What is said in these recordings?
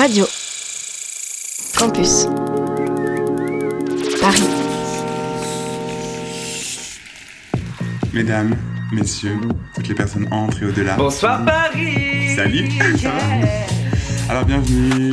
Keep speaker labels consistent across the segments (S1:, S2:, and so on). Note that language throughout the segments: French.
S1: Radio. Campus. Paris.
S2: Mesdames, messieurs, toutes les personnes entrent et au-delà.
S3: Bonsoir Paris
S2: Salut Alors bienvenue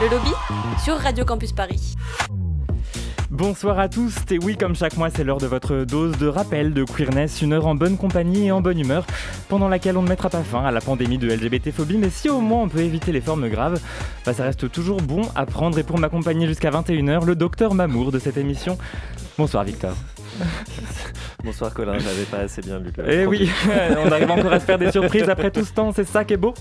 S4: Le lobby sur Radio Campus Paris.
S5: Bonsoir à tous, et oui, comme chaque mois, c'est l'heure de votre dose de rappel de queerness, une heure en bonne compagnie et en bonne humeur, pendant laquelle on ne mettra pas fin à la pandémie de LGBT-phobie, mais si au moins on peut éviter les formes graves, bah ça reste toujours bon à prendre, et pour m'accompagner jusqu'à 21h, le docteur Mamour de cette émission. Bonsoir Victor.
S6: Bonsoir Colin, j'avais pas assez bien lu le
S5: Eh oui, on arrive encore à se faire des surprises après tout ce temps, c'est ça qui est beau.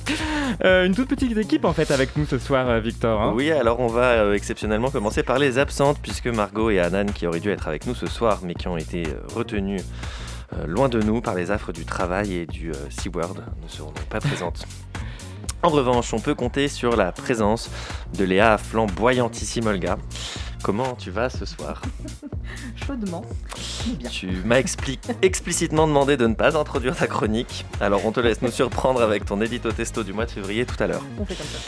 S5: Euh, une toute petite équipe en fait avec nous ce soir, euh, Victor. hein.
S6: Oui, alors on va euh, exceptionnellement commencer par les absentes, puisque Margot et Anan, qui auraient dû être avec nous ce soir, mais qui ont été retenues euh, loin de nous par les affres du travail et du C-word, ne seront donc pas présentes. En revanche, on peut compter sur la présence de Léa flamboyantissime Olga. Comment tu vas ce soir
S7: Chaudement.
S6: Tu m'as expli- explicitement demandé de ne pas introduire ta chronique, alors on te laisse nous surprendre avec ton édito testo du mois de février tout à l'heure.
S7: On fait comme ça.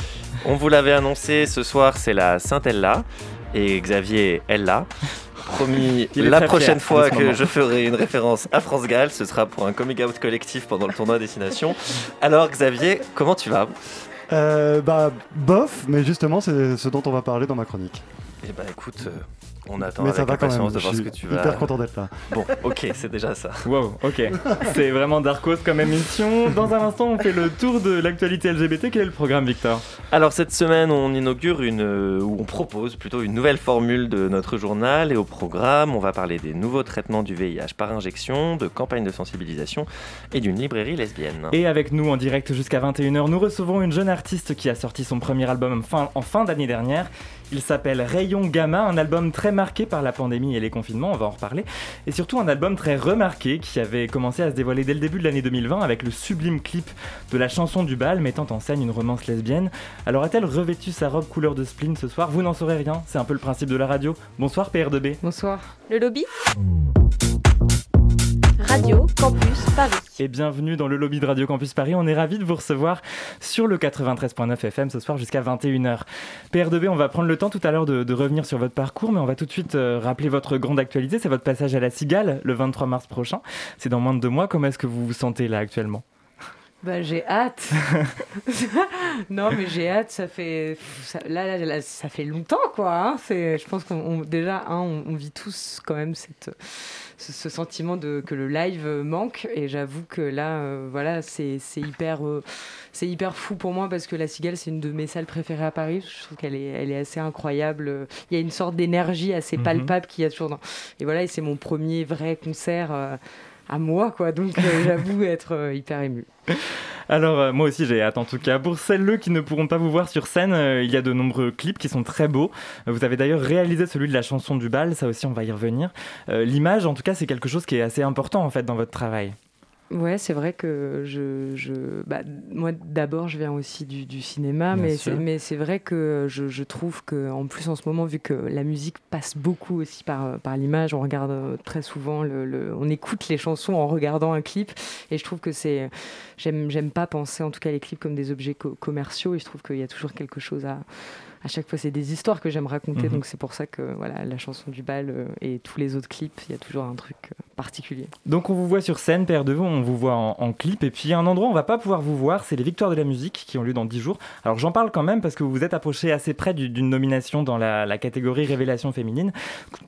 S6: On vous l'avait annoncé, ce soir c'est la Sainte Ella et Xavier Ella. Promis, la prochaine fois que
S5: moment.
S6: je ferai une référence à France Gall, ce sera pour un coming out collectif pendant le tournoi Destination. Alors Xavier, comment tu vas?
S8: Euh, bah, bof, mais justement, c'est ce dont on va parler dans ma chronique.
S6: Eh ben écoute, euh, on attend
S8: mais
S6: avec
S8: ça va quand même,
S6: impatience de
S8: je
S6: voir ce
S8: suis
S6: que tu vas...
S8: hyper content d'être là.
S6: Bon, ok, c'est déjà ça.
S5: Wow, ok. C'est vraiment Darkos comme émission. Dans un instant, on fait le tour de l'actualité LGBT. Quel est le programme, Victor?
S6: Alors cette semaine, on inaugure une, euh, ou on propose plutôt une nouvelle formule de notre journal et au programme, on va parler des nouveaux traitements du VIH par injection, de campagnes de sensibilisation et d'une librairie lesbienne.
S5: Et avec nous en direct jusqu'à 21h, nous recevons une jeune artiste qui a sorti son premier album fin- en fin d'année dernière. Il s'appelle Rayon Gamma, un album très marqué par la pandémie et les confinements, on va en reparler. Et surtout un album très remarqué qui avait commencé à se dévoiler dès le début de l'année 2020 avec le sublime clip de la chanson du bal mettant en scène une romance lesbienne. Alors a-t-elle revêtu sa robe couleur de spleen ce soir? Vous n'en saurez rien, c'est un peu le principe de la radio. Bonsoir PR2B.
S7: Bonsoir.
S4: Le lobby? Radio Campus Paris.
S5: Et bienvenue dans le lobby de Radio Campus Paris. On est ravis de vous recevoir sur le 93.9 FM ce soir jusqu'à 21h. PR2B, on va prendre le temps tout à l'heure de, revenir sur votre parcours, mais on va tout de suite euh, rappeler votre grande actualité. C'est votre passage à la Cigale le 23 mars prochain. C'est dans moins de deux mois. Comment est-ce que vous vous sentez là actuellement?
S7: Bah, j'ai hâte. non, mais j'ai hâte. Ça fait ça- là, là, là, ça fait longtemps, quoi. hein. C'est, je pense qu'on on- déjà, hein, on, on vit tous quand même cette, ce, ce sentiment de que le live euh, manque. Et j'avoue que là, euh, voilà, c'est, c'est hyper, euh, c'est hyper fou pour moi parce que la Cigale, c'est une de mes salles préférées à Paris. Je trouve qu'elle est, elle est assez incroyable. Il y a une sorte d'énergie assez
S5: Mhm.
S7: palpable qu'il y a toujours dans. Et voilà, et c'est mon premier vrai concert. euh, à moi, quoi. Donc, euh, j'avoue être euh, hyper émue.
S5: Alors, euh, moi aussi, j'ai hâte en tout cas. Pour celles qui ne pourront pas vous voir sur scène, il y a de nombreux clips qui sont très beaux. Vous avez d'ailleurs réalisé celui de la chanson du bal, ça aussi, on va y revenir. L'image, en tout cas, c'est quelque chose qui est assez important en fait dans votre travail.
S7: Ouais, c'est vrai que je, je bah, moi d'abord je viens aussi du, du cinéma,
S5: Bien
S7: mais c'est, mais c'est vrai que je, je trouve que en plus en ce moment vu que la musique passe beaucoup aussi par, par l'image, on regarde euh, très souvent le, le- on écoute les chansons en regardant un clip et je trouve que c'est j'aime j'aime pas penser en tout cas les clips comme des objets co- commerciaux et je trouve qu'il y a toujours quelque chose à à chaque fois, c'est des histoires que j'aime raconter,
S5: Mhm.
S7: donc c'est pour ça que voilà, la chanson du bal euh, et tous les autres clips, il y a toujours un truc euh, particulier.
S5: Donc on vous voit sur scène, Père de vous, on vous voit en, en clip, et puis un endroit où on va pas pouvoir vous voir, c'est les Victoires de la musique qui ont lieu dans 10 jours. Alors j'en parle quand même parce que vous vous êtes approché assez près du- d'une nomination dans la, la catégorie Révélation féminine,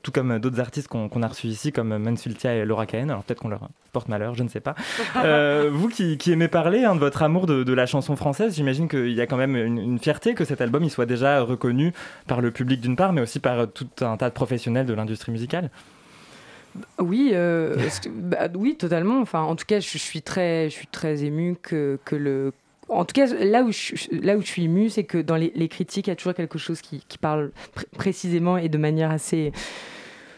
S5: tout comme d'autres artistes qu'on a reçus ici, comme Mansfieldia et Laura Cahen, alors peut-être qu'on leur porte malheur, je ne sais pas. Euh, vous qui, qui aimez parler hein, de votre amour de, de la chanson française, j'imagine qu'il y a quand même une, une fierté que cet album il soit déjà reconnu par le public d'une part, mais aussi par tout un tas de professionnels de l'industrie musicale.
S7: Oui, euh, bah, oui, totalement. En tout cas, je, suis très, je émue que, le en tout cas, là où je, suis émue, c'est que dans les, critiques, il y a toujours quelque chose qui, parle pr précisément et de manière assez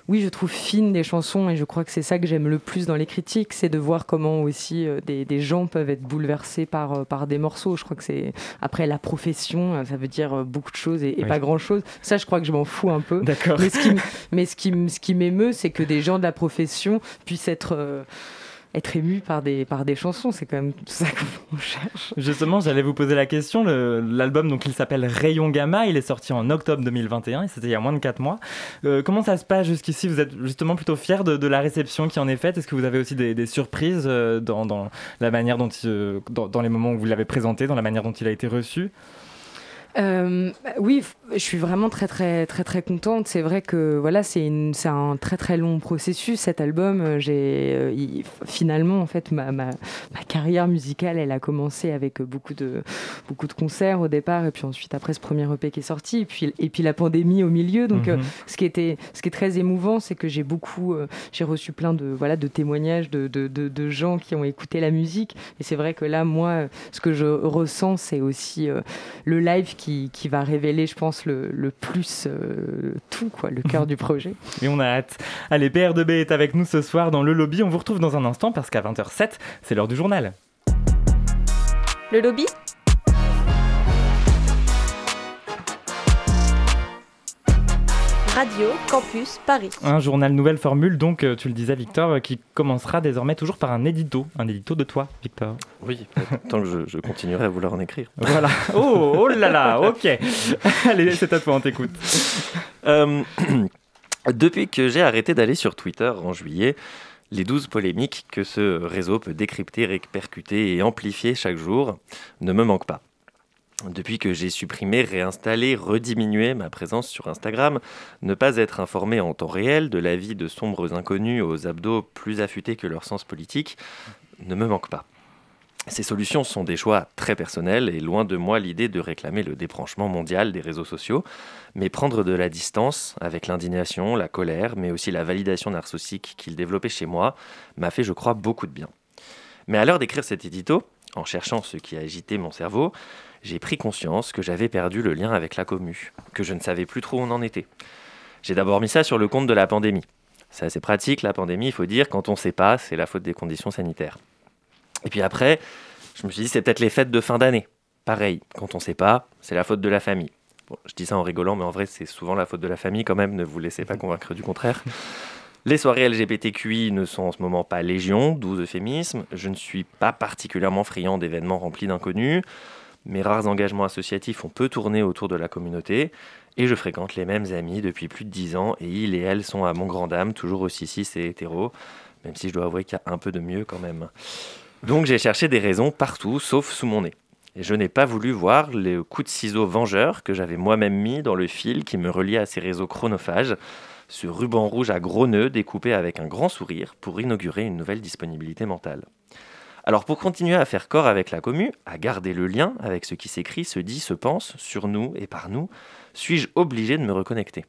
S7: oui, je trouve fine des chansons et je crois que c'est ça que j'aime le plus dans les critiques, c'est de voir comment aussi euh, des, des, gens peuvent être bouleversés par, euh, par des morceaux. Je crois que c'est après la profession, euh, ça veut dire beaucoup de choses et, et oui. pas grand chose. Ça, je crois que je m'en fous un peu.
S5: D'accord.
S7: Mais ce qui, mais ce qui, ce qui m'émeut, c'est que des gens de la profession puissent être être ému par des, par des chansons. C'est quand même tout ça qu'on cherche.
S5: Justement, j'allais vous poser la question. L'album, donc, il s'appelle Rayon Gamma. Il est sorti en octobre 2021 et c'était il y a moins de 4 mois. Euh, comment ça se passe jusqu'ici? Vous êtes justement plutôt fier de, la réception qui en est faite? Est-ce que vous avez aussi des, surprises euh, dans, la manière dont, dans les moments où vous l'avez présenté, dans la manière dont il a été reçu?
S7: Euh, oui, je suis vraiment très très très très contente. C'est vrai que voilà, c'est un très très long processus cet album. J'ai euh, finalement en fait ma, ma, ma, carrière musicale, elle a commencé avec beaucoup de beaucoup de concerts au départ et puis ensuite après ce premier EP qui est sorti et puis et puis la pandémie au milieu. Donc mm -hmm. euh, ce qui était ce qui est très émouvant, c'est que j'ai beaucoup euh, j'ai reçu plein de voilà de témoignages de, de, de, de gens qui ont écouté la musique et c'est vrai que là moi ce que je ressens c'est aussi euh, le live qui qui, qui, va révéler, je pense, le, le plus euh, tout, quoi, le cœur du projet.
S5: Et on a hâte. Allez, PR2B est avec nous ce soir dans le lobby. On vous retrouve dans un instant parce qu'à 20h07, c'est l'heure du journal.
S4: Le lobby Radio Campus Paris.
S5: Un journal nouvelle formule, donc euh, tu le disais Victor, qui commencera désormais toujours par un édito. Un édito de toi, Victor.
S6: Oui, tant que je, je, continuerai à vouloir en écrire.
S5: Voilà. Oh, oh là là, ok. Allez, c'est à toi, on t'écoute.
S6: Euh, depuis que j'ai arrêté d'aller sur Twitter en juillet, les 12 polémiques que ce réseau peut décrypter, répercuter et amplifier chaque jour ne me manquent pas. Depuis que j'ai supprimé, réinstallé, rediminué ma présence sur Instagram, ne pas être informé en temps réel de la vie de sombres inconnus aux abdos plus affûtés que leur sens politique ne me manque pas. Ces solutions sont des choix très personnels et loin de moi l'idée de réclamer le débranchement mondial des réseaux sociaux, mais prendre de la distance avec l'indignation, la colère, mais aussi la validation narcissique qu'ils développaient chez moi m'a fait, je crois, beaucoup de bien. Mais à l'heure d'écrire cet édito, en cherchant ce qui a agité mon cerveau, j'ai pris conscience que j'avais perdu le lien avec la commu, que je ne savais plus trop où on en était. J'ai d'abord mis ça sur le compte de la pandémie. C'est assez pratique, la pandémie, il faut dire, quand on ne sait pas, c'est la faute des conditions sanitaires. Et puis après, je me suis dit, c'est peut-être les fêtes de fin d'année. Pareil, quand on ne sait pas, c'est la faute de la famille. Bon, je dis ça en rigolant, mais en vrai, c'est souvent la faute de la famille quand même, ne vous laissez pas convaincre du contraire. Les soirées LGBTQI ne sont en ce moment pas légion, doux euphémisme. Je ne suis pas particulièrement friand d'événements remplis d'inconnus. Mes rares engagements associatifs ont peu tourné autour de la communauté et je fréquente les mêmes amis depuis plus de 10 ans et ils et elles sont à mon grand dame, toujours aussi cis et hétéro, même si je dois avouer qu'il y a un peu de mieux quand même. Donc j'ai cherché des raisons partout, sauf sous mon nez. Et je n'ai pas voulu voir les coups de ciseaux vengeurs que j'avais moi-même mis dans le fil qui me reliait à ces réseaux chronophages, ce ruban rouge à gros nœuds découpé avec un grand sourire pour inaugurer une nouvelle disponibilité mentale. Alors pour continuer à faire corps avec la commu, à garder le lien avec ce qui s'écrit, se dit, se pense, sur nous et par nous, suis-je obligé de me reconnecter?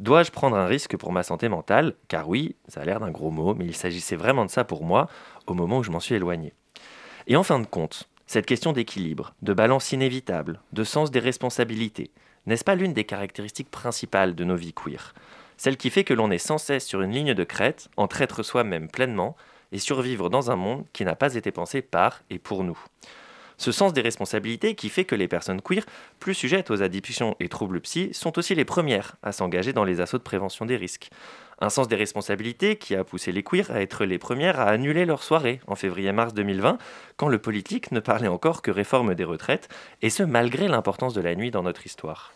S6: Dois-je prendre un risque pour ma santé mentale? Car oui, ça a l'air d'un gros mot, mais il s'agissait vraiment de ça pour moi au moment où je m'en suis éloigné. Et en fin de compte, cette question d'équilibre, de balance inévitable, de sens des responsabilités, n'est-ce pas l'une des caractéristiques principales de nos vies queer? Celle qui fait que l'on est sans cesse sur une ligne de crête, entre être soi-même pleinement, et survivre dans un monde qui n'a pas été pensé par et pour nous. Ce sens des responsabilités qui fait que les personnes queer, plus sujettes aux addictions et troubles psy, sont aussi les premières à s'engager dans les assauts de prévention des risques. Un sens des responsabilités qui a poussé les queers à être les premières à annuler leur soirée en février-mars 2020, quand le politique ne parlait encore que réforme des retraites, et ce malgré l'importance de la nuit dans notre histoire.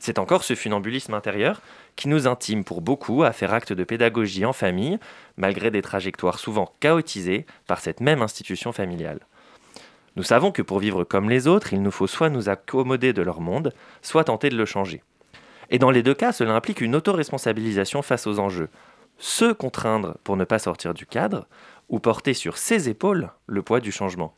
S6: C'est encore ce funambulisme intérieur qui nous intime pour beaucoup à faire acte de pédagogie en famille, malgré des trajectoires souvent chaotisées par cette même institution familiale. Nous savons que pour vivre comme les autres, il nous faut soit nous accommoder de leur monde, soit tenter de le changer. Et dans les deux cas, cela implique une autoresponsabilisation face aux enjeux. Se contraindre pour ne pas sortir du cadre, ou porter sur ses épaules le poids du changement.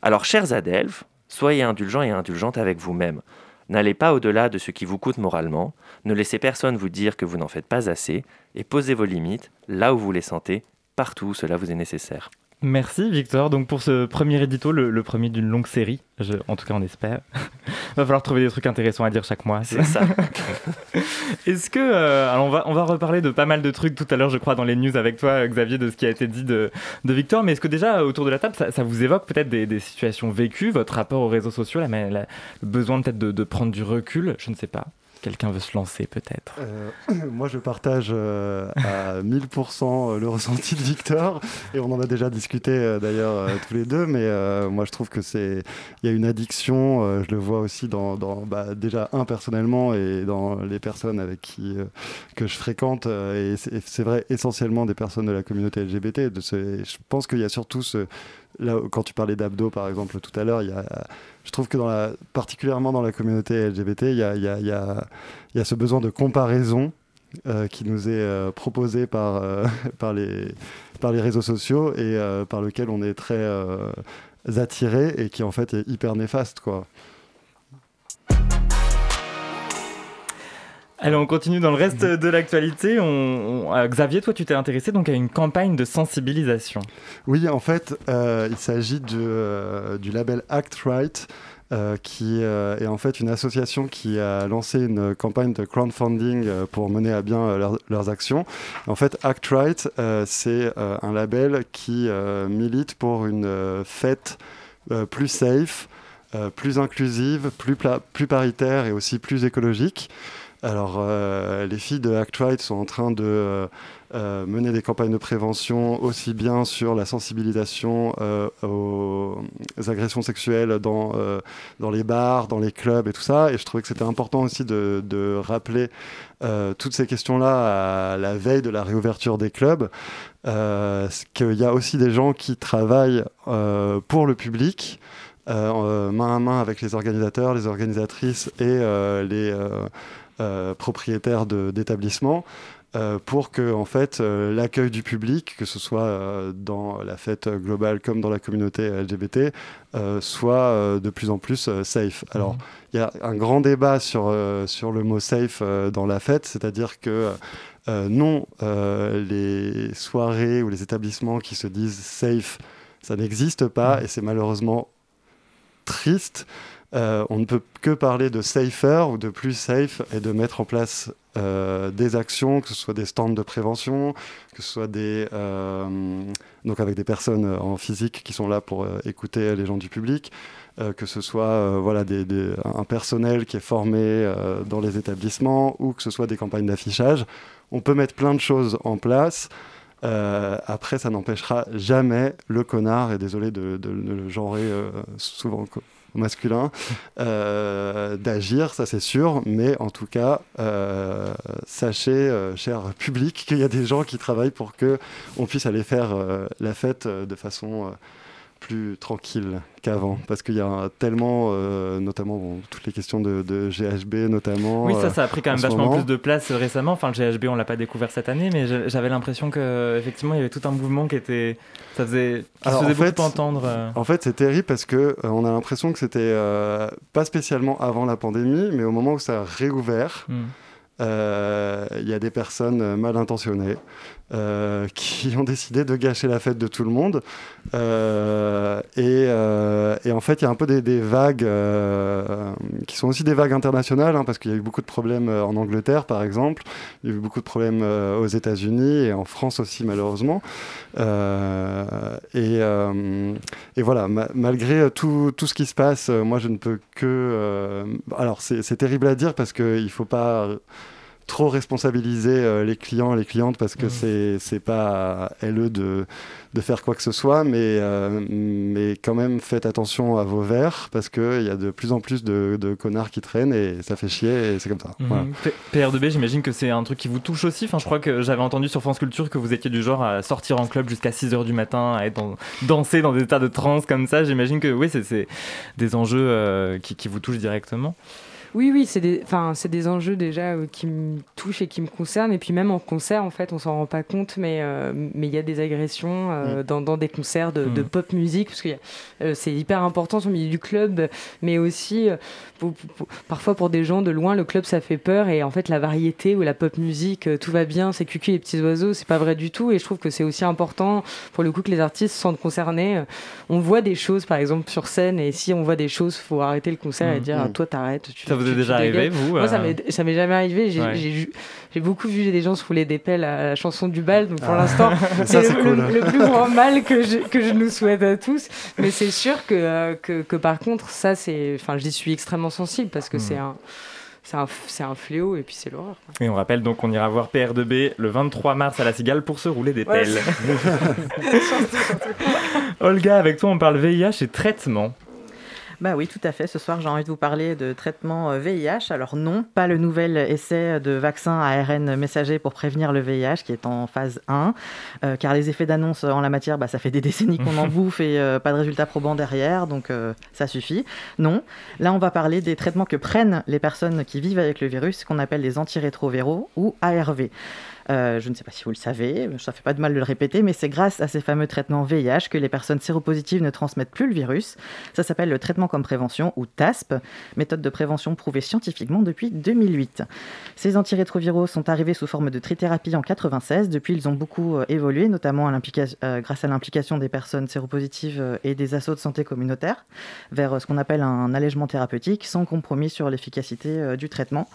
S6: Alors, chers Adelphes, soyez indulgents et indulgentes avec vous-même. N'allez pas au-delà de ce qui vous coûte moralement, ne laissez personne vous dire que vous n'en faites pas assez, et posez vos limites là où vous les sentez, partout où cela vous est nécessaire.
S5: Merci Victor. Donc pour ce premier édito, le, le premier d'une longue série, je, en tout cas on espère. Va falloir trouver des trucs intéressants à dire chaque mois.
S6: C'est ça.
S5: Est-ce que euh, alors on va on va reparler de pas mal de trucs tout à l'heure, je crois, dans les news avec toi, Xavier, de ce qui a été dit de, de Victor. Mais est-ce que déjà autour de la table, ça, ça vous évoque peut-être des, des, situations vécues, votre rapport aux réseaux sociaux, la, la, le besoin peut-être de, de prendre du recul, je ne sais pas. Quelqu'un veut se lancer peut-être.
S8: Euh, Moi je partage euh, à 1000% le ressenti de Victor. Et on en a déjà discuté euh, d'ailleurs euh, tous les deux. Mais euh, moi je trouve que c'est il y a une addiction, euh, je le vois aussi dans, dans bah, déjà un personnellement et dans les personnes avec qui que je fréquente et c'est vrai essentiellement des personnes de la communauté LGBT. De ce, je pense qu'il y a surtout ce là quand tu parlais d'abdos par exemple tout à l'heure, je trouve que particulièrement dans la communauté LGBT, il y a, ce besoin de comparaison euh, qui nous est euh, proposé par, euh, par, les, par les réseaux sociaux et par lequel on est très attiré et qui en fait est hyper néfaste. Quoi.
S5: Alors on continue dans le reste de l'actualité. On, on, Xavier, toi tu t'es intéressé donc à une campagne de sensibilisation.
S8: Oui, en fait, euh, il s'agit euh, du label Act Right. Euh, qui euh, est en fait une association qui a lancé une campagne de crowdfunding euh, pour mener à bien leur, leurs actions. En fait, Act Right, c'est un label qui milite pour une fête plus safe, plus inclusive, plus, plus paritaire et aussi plus écologique. Alors, euh, les filles de Act Right sont en train de euh, euh, mener des campagnes de prévention aussi bien sur la sensibilisation aux agressions sexuelles dans, dans les bars, dans les clubs et tout ça. Et je trouvais que c'était important aussi de, rappeler toutes ces questions-là à la veille de la réouverture des clubs. qu'il y a aussi des gens qui travaillent pour le public. Main à main avec les organisateurs, les organisatrices et les propriétaires d'établissements euh, pour que en fait euh, l'accueil du public, que ce soit euh, dans la fête globale comme dans la communauté LGBT, euh, soit euh, de plus en plus euh, safe. Alors mmh. il y a un grand débat sur sur le mot safe dans la fête, c'est-à-dire que non, les soirées ou les établissements qui se disent safe, ça n'existe pas mmh. et c'est malheureusement triste. Euh, on ne peut que parler de safer ou de plus safe et de mettre en place euh, des actions, que ce soit des stands de prévention, que ce soit des euh, donc avec des personnes en physique qui sont là pour écouter les gens du public, que ce soit voilà un personnel qui est formé dans les établissements ou que ce soit des campagnes d'affichage. On peut mettre plein de choses en place. Après, ça n'empêchera jamais le connard, et désolé de, le genrer souvent masculin, euh, d'agir, ça c'est sûr, mais en tout cas, euh, sachez, euh, cher public, qu'il y a des gens qui travaillent pour que on puisse aller faire la fête de façon plus tranquille qu'avant parce qu'il y a tellement euh, notamment bon, toutes les questions de, de, GHB notamment
S5: oui ça ça a pris quand même vachement moment. plus de place récemment enfin le GHB on l'a pas découvert cette année mais j'avais l'impression que effectivement il y avait tout un mouvement qui était ça faisait qui
S8: Alors,
S5: se faisait
S8: en fait,
S5: entendre euh...
S8: en fait c'est terrible parce que euh, on a l'impression que c'était euh, pas spécialement avant la pandémie mais au moment où ça a réouvert mm. Euh, il y a des personnes mal intentionnées euh, qui ont décidé de gâcher la fête de tout le monde. Euh, et, euh, et, en fait, il y a un peu des, vagues qui sont aussi des vagues internationales, hein, parce qu'il y a eu beaucoup de problèmes en Angleterre, par exemple. Il y a eu beaucoup de problèmes aux États-Unis et en France aussi, malheureusement. Et, voilà, ma malgré tout, tout, ce qui se passe, moi, je ne peux que... alors, c'est terrible à dire parce qu'il ne faut pas trop responsabiliser euh, les clients et les clientes parce que mmh. c'est pas à eux de, de faire quoi que ce soit, mais, euh, mais quand même faites attention à vos verres parce qu'il y a de plus en plus de, de, connards qui traînent et ça fait chier et c'est comme ça.
S5: Mmh. Voilà. PR2B, j'imagine que c'est un truc qui vous touche aussi. Enfin, je crois que j'avais entendu sur France Culture que vous étiez du genre à sortir en club jusqu'à 6h du matin, à être dans, danser dans des états de transe comme ça. J'imagine que oui, c'est des enjeux euh, qui, qui vous touchent directement.
S7: Oui, oui, c'est des, des enjeux déjà euh, qui me touchent et qui me concernent. Et puis même en concert, en fait, on s'en rend pas compte, mais euh, mais il y a des agressions euh,
S5: Mm.
S7: dans, dans des concerts de, de
S5: Mm.
S7: pop musique, parce que c'est hyper important sur le milieu du club, mais aussi pour- pour- pour- parfois pour des gens de loin, le club ça fait peur. Et en fait, la variété ou la pop musique, tout va bien, c'est cucu les petits oiseaux, c'est pas vrai du tout. Et je trouve que c'est aussi important pour le coup que les artistes se sentent concernés. On voit des choses, par exemple, sur scène, et si on voit des choses, faut arrêter le concert et
S5: Mm.
S7: dire ah, toi t'arrêtes. tu-
S5: Ça vous est
S7: tu
S5: déjà arrivé, vous
S7: Moi, ça
S5: euh,
S7: m'est ça m'est jamais arrivé. J'ai
S5: Ouais.
S7: beaucoup vu des gens se rouler des pelles à la chanson du bal. Donc pour
S8: Ah.
S7: l'instant, c'est le,
S8: cool.
S7: le plus grand mal que je, que je nous souhaite à tous. Mais c'est sûr que, euh, que, que par contre, ça, c'est. Enfin, j'y suis extrêmement sensible parce que c'est un. C'est un, fléau et puis c'est l'horreur.
S5: Et on rappelle donc qu'on ira voir PR2B le 23 mars à la Cigale pour se rouler des
S7: Ouais,
S5: pelles. Olga, avec toi, on parle VIH et traitement.
S3: Bah oui, tout à fait. Ce soir, j'ai envie de vous parler de traitement euh, VIH. Alors non, pas le nouvel essai de vaccin ARN messager pour prévenir le VIH qui est en phase 1, euh, car les effets d'annonce en la matière, bah, ça fait des décennies qu'on en bouffe et euh, pas de résultats probants derrière, donc euh, ça suffit. Non, là on va parler des traitements que prennent les personnes qui vivent avec le virus, qu'on appelle les antirétrovéraux ou ARV. Euh, je ne sais pas si vous le savez, ça fait pas de mal de le répéter, mais c'est grâce à ces fameux traitements VIH que les personnes séropositives ne transmettent plus le virus. Ça s'appelle le traitement comme prévention ou TASP, méthode de prévention prouvée scientifiquement depuis 2008. Ces antirétroviraux sont arrivés sous forme de trithérapie en 96. Depuis, ils ont beaucoup euh, évolué, notamment euh, grâce à l'implication des personnes séropositives et des assauts de santé communautaire vers ce qu'on appelle un allègement thérapeutique sans compromis sur l'efficacité du traitement.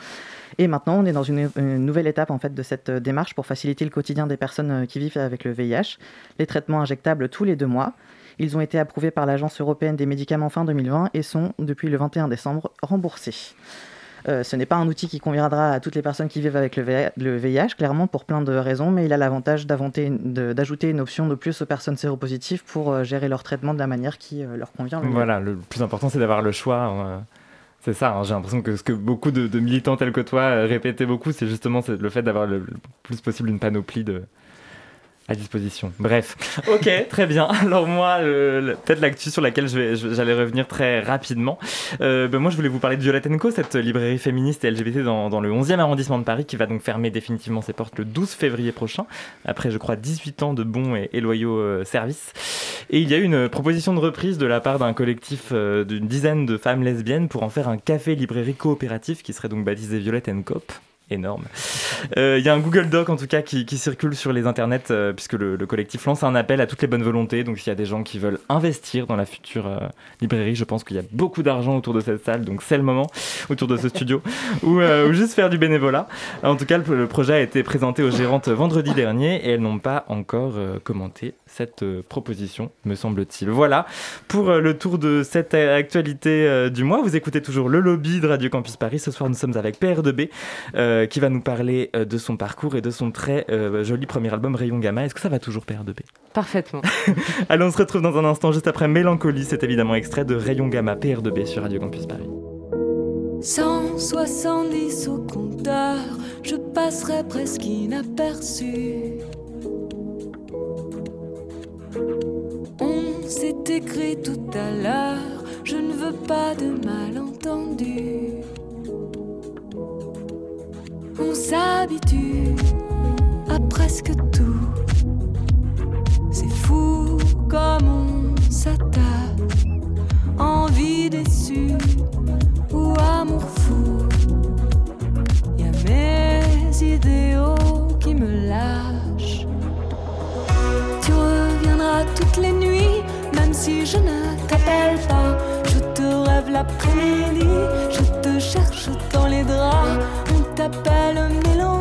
S3: Et maintenant, on est dans une, nouvelle étape en fait de cette euh, démarche pour faciliter le quotidien des personnes euh, qui vivent avec le VIH. Les traitements injectables tous les deux mois. Ils ont été approuvés par l'Agence européenne des médicaments fin 2020 et sont, depuis le 21 décembre, remboursés. Euh, ce n'est pas un outil qui conviendra à toutes les personnes qui vivent avec le VIH, clairement pour plein de raisons, mais il a l'avantage d'ajouter une option de plus aux personnes séropositives pour gérer leur traitement de la manière qui leur convient le.
S5: Voilà, le plus important, c'est d'avoir le choix. C'est ça, hein, j'ai l'impression que ce que beaucoup de, militants tels que toi euh, répétaient beaucoup, c'est justement le fait d'avoir le plus possible une panoplie de, à disposition. Bref, ok, très bien. Alors moi, peut-être l'actu sur laquelle j'allais revenir très rapidement. Euh, ben moi, je voulais vous parler de Violette Co, cette librairie féministe et LGBT dans, dans le 11e arrondissement de Paris, qui va donc fermer définitivement ses portes le 12 février prochain, après, je crois, 18 ans de bons et, et loyaux euh, services. Et il y a eu une proposition de reprise de la part d'un collectif euh, d'une dizaine de femmes lesbiennes pour en faire un café-librairie coopératif qui serait donc baptisé Violette Coop énorme. Euh, Il y a un Google Doc en tout cas qui, circule sur les internets euh, puisque le, le collectif lance un appel à toutes les bonnes volontés. Donc s'il y a des gens qui veulent investir dans la future euh, librairie, je pense qu'il y a beaucoup d'argent autour de cette salle, donc c'est le moment autour de ce studio ou, euh, juste faire du bénévolat. En tout cas, le, projet a été présenté aux gérantes vendredi dernier et elles n'ont pas encore euh, commenté cette euh, proposition, me semble-t-il. Voilà pour euh, le tour de cette euh, actualité du mois. Vous écoutez toujours le lobby de Radio Campus Paris. Ce soir, nous sommes avec PR2B euh, qui va nous parler de son parcours et de son très euh, joli premier album Rayon Gamma. Est-ce que ça va toujours PR2B
S7: Parfaitement.
S5: Allez, on se retrouve dans un instant juste après Mélancolie. C'est évidemment extrait de Rayon Gamma PR2B sur Radio Campus Paris.
S9: 170 au compteur, je passerai presque inaperçu. On s'est écrit tout à l'heure, je ne veux pas de malentendu. On s'habitue à presque tout. Je te cherche dans les draps. On t'appelle mélancolie,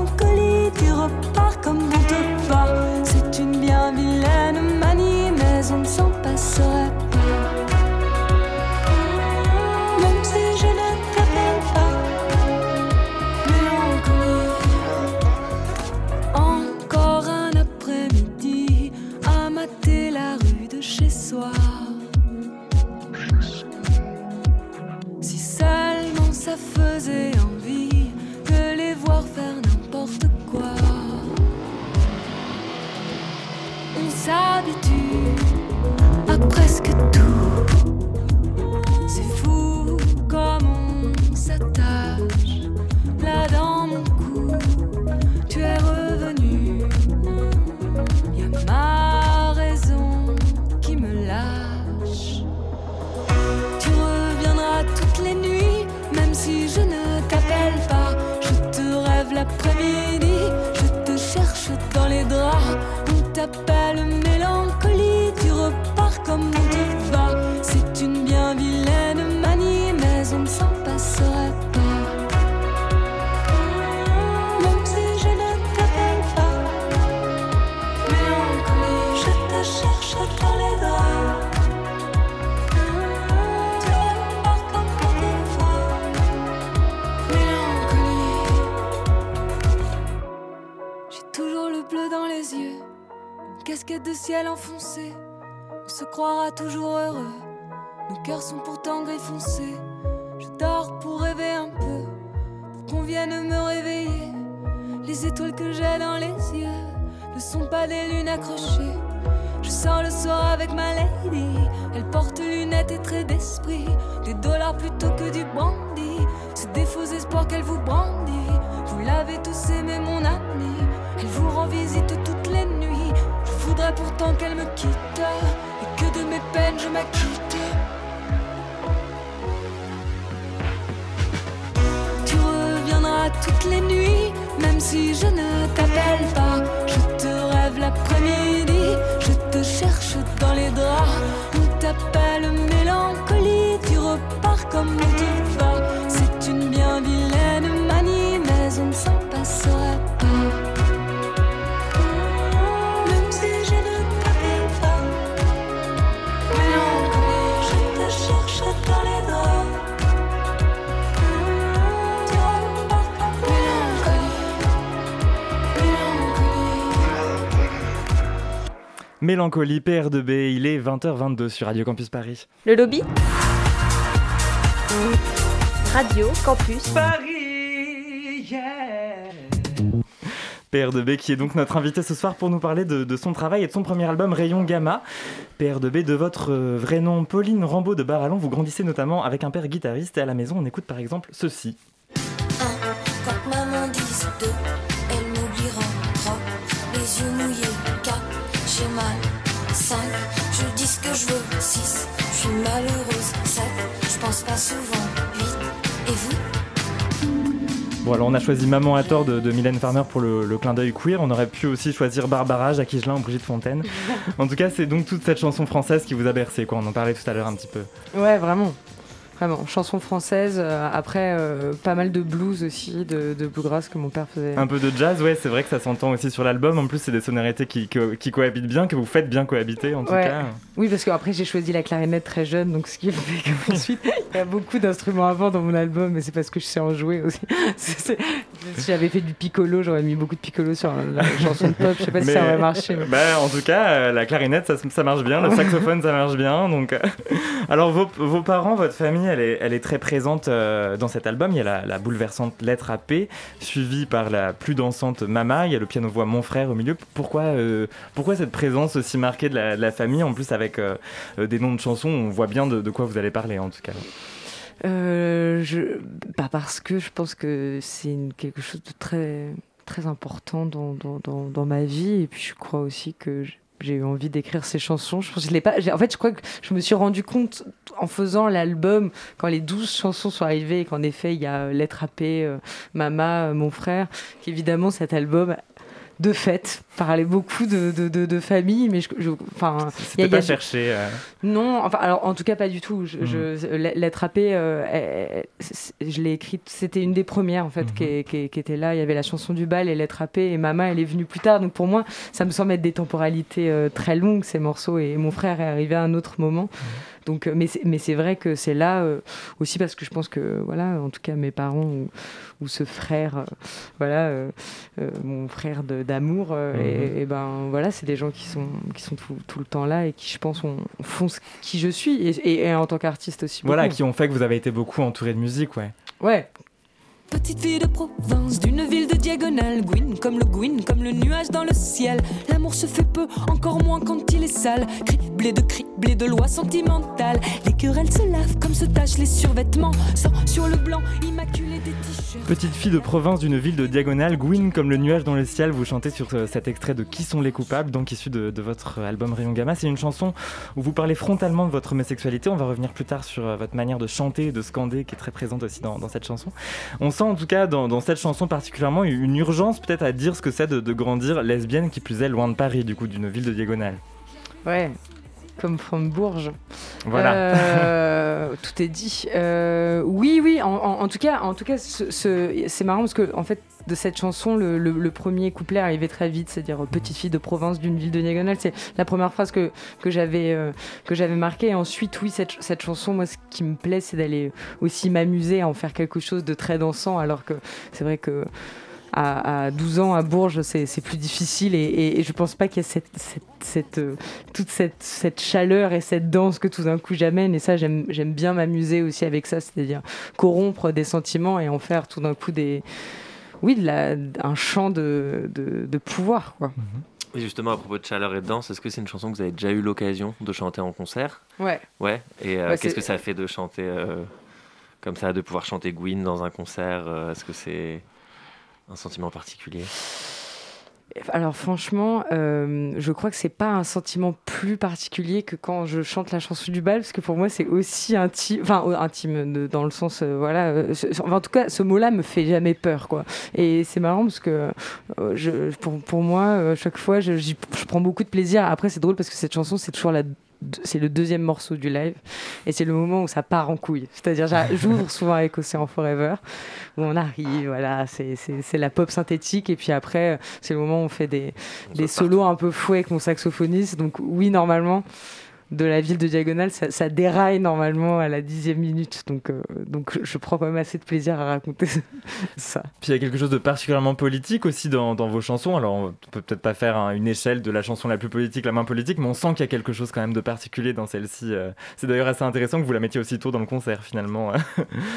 S9: ciel enfoncée. On se croira toujours heureux, nos cœurs sont pourtant gris foncé. Je dors pour rêver un peu, pour qu'on vienne me réveiller. Les étoiles que j'ai dans les yeux ne sont pas des lunes accrochées. Je sors le soir avec ma lady, elle porte lunettes et traits d'esprit, des dollars plutôt que du brandy. C'est des faux espoirs qu'elle vous brandit. Vous l'avez tous aimé, mon ami. Elle vous rend visite. Je voudrais pourtant qu'elle me quitte et que de mes peines je m'acquitte. Tu reviendras toutes les nuits, même si je ne t'appelle pas. Je te rêve l'après-midi, je te cherche dans les draps. On t'appelle mélancolie, tu repars comme on te va. C'est une bien vilaine manie, mais on ne Mélancolie,
S5: PR2B, il est 20h22 sur Radio Campus Paris.
S4: Le lobby Radio Campus
S10: Paris, yeah.
S5: PR2B qui est donc notre invité ce soir pour nous parler de, de son travail et de son premier album Rayon Gamma. PR2B, de votre euh, vrai nom Pauline Rambaud de Barallon, vous grandissez notamment avec un père guitariste et à la maison on écoute par exemple ceci.
S9: Quand maman dise deux, 5, je dis ce que je veux. 6, je suis malheureuse. 7, je pense pas souvent. 8, et vous?
S5: Bon, alors on a choisi Maman à tort de, de Mylène Farmer pour le, clin d'œil queer. On aurait pu aussi choisir Barbara, Jacques Higelin ou Brigitte Fontaine. en tout cas, c'est donc toute cette chanson française qui vous a bercé, quoi. On en parlait tout à l'heure un petit peu.
S7: Ouais, vraiment. Vraiment, chanson française, euh, après euh, pas mal de blues aussi, de, de bluegrass que mon père faisait.
S5: Un peu de jazz, ouais, c'est vrai que ça s'entend aussi sur l'album. En plus, c'est des sonorités qui, co- qui cohabitent bien, que vous faites bien cohabiter en tout
S7: Ouais.
S5: cas.
S7: Oui, parce qu'après j'ai choisi la clarinette très jeune, donc ce qui fait qu'ensuite il y a beaucoup d'instruments avant dans mon album, mais c'est parce que je sais en jouer aussi. Si j'avais fait du piccolo, j'aurais mis beaucoup de piccolo sur la chanson de pop, je sais pas si ça aurait marché. mais-
S5: Bah, en tout cas, euh, la clarinette, ça, ça marche bien, le saxophone, ça marche bien. Donc, alors, vos, vos parents, votre famille, elle est, très présente euh, dans cet album. Il y a la, bouleversante lettre à P, suivie par la plus dansante Mama. Il y a le piano-voix Mon frère au milieu. Pourquoi, euh, cette présence aussi marquée de la, famille, en plus avec euh, des noms de chansons On voit bien de, quoi vous allez parler, en tout cas.
S7: Je... bah parce que je pense que c'est quelque chose de très, très important dans, dans, ma vie. Et puis je crois aussi que j'ai eu envie d'écrire ces chansons. Je pense que je pas. En fait, je crois que je me suis rendu compte en faisant l'album, quand les 12 chansons sont arrivées, et qu'en effet, il y a euh, Lettre à euh, Mama, euh, mon frère, qu'évidemment, cet album. De fait, parlait beaucoup de, de, de, de famille, mais je, je- enfin, y a- y
S5: pas
S7: a-
S5: cherché. euh,
S7: non, enfin, alors en tout cas pas du tout. Je,
S5: Mhm.
S7: je- L'être happé, euh, je l'ai écrite, c'était une des premières en fait
S5: Mhm.
S7: qui, qui- qui était là. Il y avait la chanson du bal et l'être happé, et Mama elle est venue plus tard. Donc pour moi, ça me semble être des temporalités euh, très longues ces morceaux, et mon frère est arrivé à un autre moment. Donc, euh, mais c'est- mais c'est vrai que c'est là euh, aussi parce que je pense que voilà, en tout cas mes parents ou, ou ce frère, euh, voilà, euh, mon frère d'amour,
S5: Mhm.
S7: et, et ben voilà, c'est des gens qui sont qui sont tout, tout le temps là et qui je pense ont- font ce qui je suis et, et- et en tant qu'artiste aussi.
S5: Voilà, qui ont fait que vous avez été beaucoup entouré de musique, ouais.
S7: Ouais.
S9: Petite fille de Provence, d'une ville de diagonale, Gwyn comme le Gwyn, comme le nuage dans le ciel. L'amour se fait peu, encore moins quand il est sale. Criblé de criblé de lois sentimentales. Les querelles se lavent comme se tachent les survêtements. Sang sur le blanc, immaculé.
S5: Petite fille de province d'une ville de diagonale, Gwyn comme le nuage dans le ciel, vous chantez sur euh, cet extrait de Qui sont les coupables, donc issu de, votre album Rayon Gamma. C'est une chanson où vous parlez frontalement de votre homosexualité. On va revenir plus tard sur euh, votre manière de chanter de scander qui est très présente aussi dans, cette chanson. On sent en tout cas dans, cette chanson particulièrement une urgence peut-être à dire ce que c'est de grandir lesbienne, qui plus est loin de Paris, du coup, d'une ville de diagonale.
S7: Ouais, comme from Bourges.
S5: Voilà.
S7: Euh, tout est dit. Euh, oui, oui. En, en, en, tout cas, en tout cas, ce, ce, c'est marrant parce que en fait, de cette chanson, le, le, le premier couplet arrivait très vite, c'est-à-dire petite fille de province d'une ville de diagonale. C'est la première phrase que que j'avais euh, que j'avais marquée. Et ensuite, oui, cette, cette chanson, moi, ce qui me plaît, c'est d'aller aussi m'amuser à en faire quelque chose de très dansant, alors que c'est vrai que à, à, 12 ans à Bourges, c'est plus difficile et, et, et, je pense pas qu'il y a cette, cette, cette euh, toute cette, cette, chaleur et cette danse que tout d'un coup j'amène. Et ça, j'aime bien m'amuser aussi avec ça, c'est-à-dire corrompre des sentiments et en faire tout d'un coup des. Oui, de la, un chant de, de, de pouvoir. Quoi.
S6: Et justement, à propos de chaleur et de danse, est-ce que c'est une chanson que vous avez déjà eu l'occasion de chanter en concert?
S7: Ouais.
S6: Ouais. Et euh, ouais, qu'est-ce que ça fait de chanter euh, comme ça, de pouvoir chanter Gwyn dans un concert? Est-ce que c'est un sentiment particulier?
S7: Alors franchement, euh, je crois que c'est pas un sentiment plus particulier que quand je chante la chanson du bal, parce que pour moi c'est aussi intime, enfin intime de, dans le sens, euh, voilà. Euh, en tout cas, ce mot-là me fait jamais peur, quoi. Et c'est marrant parce que euh, pour, pour moi, chaque fois, je, je prends beaucoup de plaisir. Après, c'est drôle parce que cette chanson, c'est toujours la c'est le deuxième morceau du live et c'est le moment où ça part en couille. C'est-à-dire, j'ouvre souvent avec Océan Forever où on arrive, voilà, c'est la pop synthétique et puis après, c'est le moment où on fait des, des solos un peu fouets avec mon saxophoniste. Donc, oui, normalement, de la ville de Diagonale, ça, ça, déraille normalement à la dixième minute. Donc, euh, donc je prends quand même assez de plaisir à raconter ça.
S5: Puis il y a quelque chose de particulièrement politique aussi dans, dans vos chansons. Alors on peut peut-être pas faire hein, une échelle de la chanson la plus politique, la moins politique, mais on sent qu'il y a quelque chose quand même de particulier dans celle-ci. Euh. C'est d'ailleurs assez intéressant que vous la mettiez aussitôt dans le concert finalement.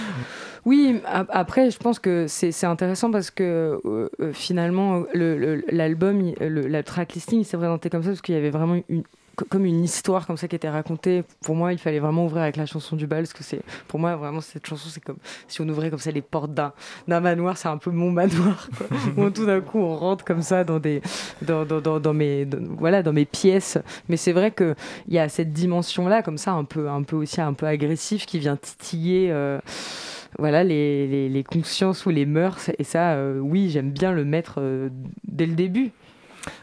S7: oui, après je pense que c'est intéressant parce que euh, finalement l'album, la track listing s'est présenté comme ça parce qu'il y avait vraiment une comme une histoire comme ça qui était racontée. Pour moi, il fallait vraiment ouvrir avec la chanson du bal, parce que c'est, pour moi, vraiment, cette chanson, c'est comme si on ouvrait comme ça les portes d'un, manoir, c'est un peu mon manoir, quoi. où tout d'un coup, on rentre comme ça dans des, dans, dans, dans, dans mes, dans, voilà, dans mes pièces. Mais c'est vrai que il y a cette dimension-là, comme ça, un peu, un peu aussi un peu agressif, qui vient titiller, euh, voilà, les, les, les, consciences ou les mœurs. Et ça, euh, oui, j'aime bien le mettre euh, dès le début.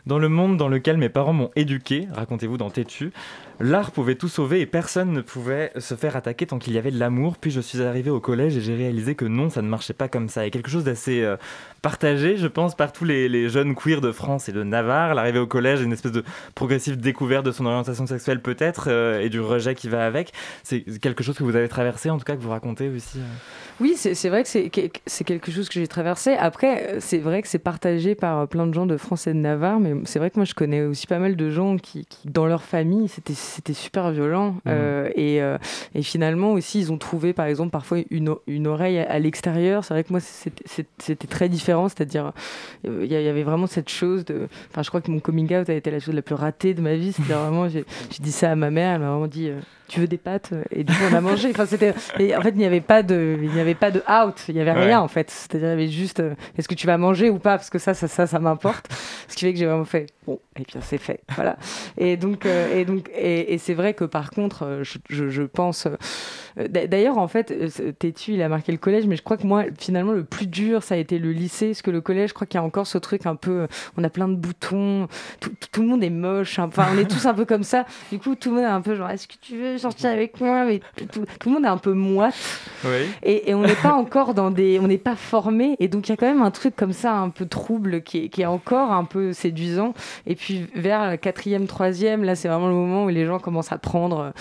S5: Dans le monde dans lequel mes parents m'ont éduqué, racontez-vous dans Tétu, l'art pouvait tout sauver et personne ne pouvait se faire attaquer tant qu'il y avait de l'amour. Puis je suis arrivé au collège et j'ai réalisé que non, ça ne marchait pas comme ça. Et quelque chose d'assez euh, partagé, je pense, par tous les, jeunes queers de France et de Navarre. L'arrivée au collège, une espèce de progressive découverte de son orientation sexuelle peut-être euh, et du rejet qui va avec. C'est quelque chose que vous avez traversé, en tout cas que vous racontez aussi. Euh.
S7: Oui, c'est vrai que c'est quelque chose que j'ai traversé. Après, c'est vrai que c'est partagé par plein de gens de France et de Navarre, mais c'est vrai que moi je connais aussi pas mal de gens qui dans leur famille, c'était c'était super violent. Mmh. Euh, et, euh, et, finalement aussi, ils ont trouvé, par exemple, parfois une, une oreille à, l'extérieur. C'est vrai que moi, c'était très différent. C'est-à-dire, il y, y, avait vraiment cette chose de. Enfin, je crois que mon coming out a été la chose la plus ratée de ma vie. C'était vraiment, j'ai dit ça à ma mère. Elle m'a vraiment dit. Euh, tu veux des pâtes et du coup on a mangé. Enfin c'était en fait il n'y avait pas de il n'y avait pas de out. Il y avait ouais. rien en fait. C'est-à-dire il y avait juste euh, est-ce que tu vas manger ou pas? Parce que ça ça ça, ça m'importe. Ce qui fait que j'ai vraiment fait bon et bien c'est fait. Voilà. Et donc euh, et donc et, et c'est vrai que par contre je, je, je pense euh, d'ailleurs en fait Tétu il a marqué le collège mais je crois que moi finalement le plus dur ça a été le lycée parce que le collège je crois qu'il y a encore ce truc un peu on a plein de boutons tout, tout le monde est moche enfin on est tous un peu comme ça. Du coup tout le monde est un peu genre est-ce que tu veux sortir avec moi, mais tout, tout, le monde est un peu moite.
S5: Oui.
S7: Et, et, on n'est pas encore dans des. On n'est pas formé. Et donc, il y a quand même un truc comme ça, un peu trouble, qui est, qui est encore un peu séduisant. Et puis, vers la quatrième, troisième, là, c'est vraiment le moment où les gens commencent à prendre.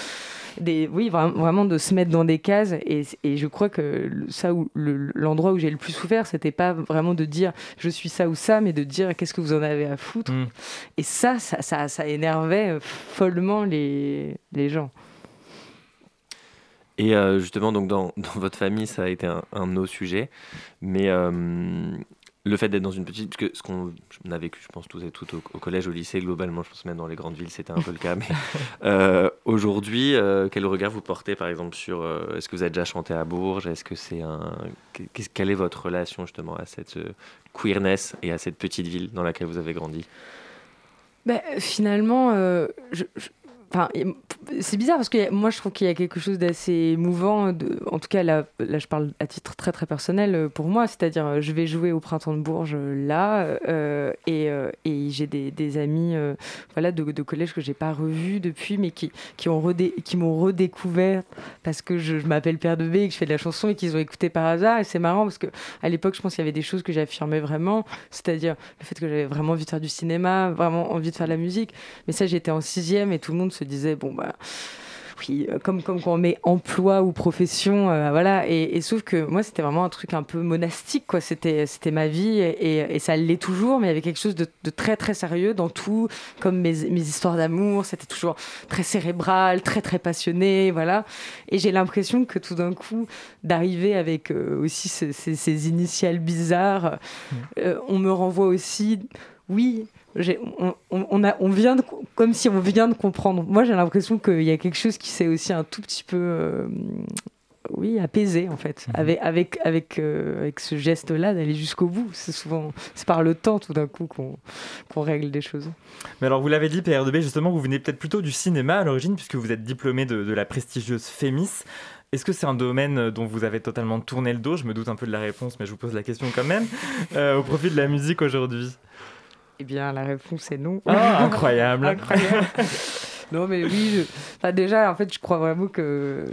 S7: Des, oui, vraiment de se mettre dans des cases. Et, et je crois que ça, où, l'endroit où j'ai le plus souffert, c'était pas vraiment de dire je suis ça ou ça, mais de dire qu'est-ce que vous en avez à foutre? Mm. Et ça ça, ça, ça énervait follement les, les gens.
S6: Et euh, justement, donc dans, dans, votre famille, ça a été un, un de nos sujets. Mais euh, le fait d'être dans une petite, parce que ce qu'on a vécu, je pense tous et toutes au, au, collège, au lycée, globalement, je pense même dans les grandes villes, c'était un peu le cas. Mais euh, aujourd'hui, euh, quel regard vous portez, par exemple, sur euh, est-ce que vous avez déjà chanté à Bourges? Est-ce que c'est un, quelle est votre relation justement à cette euh, queerness et à cette petite ville dans laquelle vous avez grandi?
S7: Ben, finalement, je, je C'est bizarre parce que moi je trouve qu'il y a quelque chose d'assez émouvant. De, en tout cas, là, je parle à titre très très personnel euh, pour moi. C'est-à-dire, euh, je vais jouer au Printemps de Bourges euh, là et, j'ai des, amis voilà, de, collège que j'ai pas revus depuis, mais qui, qui, m'ont redécouvert parce que je, m'appelle Père de B et que je fais de la chanson et qu'ils ont écouté par hasard. Et c'est marrant parce qu'à l'époque, je pense qu'il y avait des choses que j'affirmais vraiment, c'est-à-dire le fait que j'avais vraiment envie de faire du cinéma, vraiment envie de faire de la musique. Mais ça, j'étais en sixième et tout le monde se disait bon bah oui, comme, comme quand on met emploi ou profession, euh, voilà. Et, et, sauf que moi, c'était vraiment un truc un peu monastique, quoi. C'était, c'était ma vie et, et ça l'est toujours, mais il y avait quelque chose de, de, très, très sérieux dans tout, comme mes, mes histoires d'amour. C'était toujours très cérébral, très, très passionné, voilà. Et j'ai l'impression que tout d'un coup, d'arriver avec euh, aussi ces, ces, ces, initiales bizarres, mmh. euh, on me renvoie aussi, oui, on, on, a, on vient de, comme si on vient de comprendre. Moi, j'ai l'impression qu'il y a quelque chose qui s'est aussi un tout petit peu, euh, oui, apaisé en fait, mmh. avec, avec, avec, euh, avec ce geste-là d'aller jusqu'au bout. C'est souvent, c'est par le temps tout d'un coup qu'on qu règle des choses.
S5: Mais alors, vous l'avez dit, PR2B, justement, vous venez peut-être plutôt du cinéma à l'origine, puisque vous êtes diplômé de, de la prestigieuse FEMIS. Est-ce que c'est un domaine dont vous avez totalement tourné le dos? Je me doute un peu de la réponse, mais je vous pose la question quand même, euh, au profit de la musique aujourd'hui.
S7: Eh bien, la réponse est non.
S5: Ah, incroyable.
S7: incroyable. Non, mais oui, je... enfin, déjà, en fait, je crois vraiment que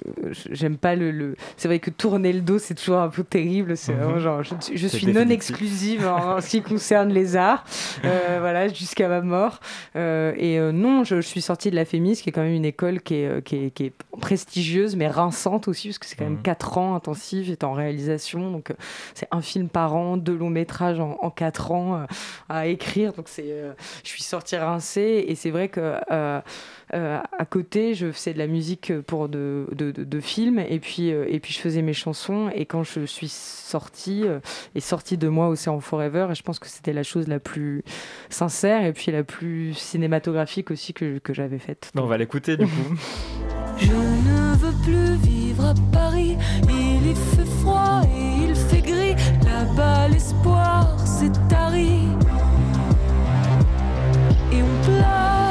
S7: j'aime pas le. le... C'est vrai que tourner le dos, c'est toujours un peu terrible. C'est -hmm. vraiment genre, je, je suis non exclusive en, en, ce qui concerne les arts, euh, voilà, jusqu'à ma mort. Euh, et euh, non, je, je, suis sortie de la FEMIS, qui est quand même une école qui est, qui est, qui est prestigieuse, mais rinçante aussi, parce que c'est quand même 4 ans intensifs, j'étais en réalisation, donc c'est un film par an, deux longs métrages en, en 4 ans à écrire, donc c'est, je suis sortie rincée, et c'est vrai que euh, à côté, je faisais de la musique pour de, de, de, de films et puis, euh, et puis je faisais mes chansons. Et quand je suis sortie, euh, et sortie de moi Océan Forever, et je pense que c'était la chose la plus sincère et puis la plus cinématographique aussi que, que j'avais faite.
S5: on va l'écouter du coup.
S9: je ne veux plus vivre à Paris, il y fait froid et il fait gris. Là-bas, l'espoir s'est tari. Et on pleure.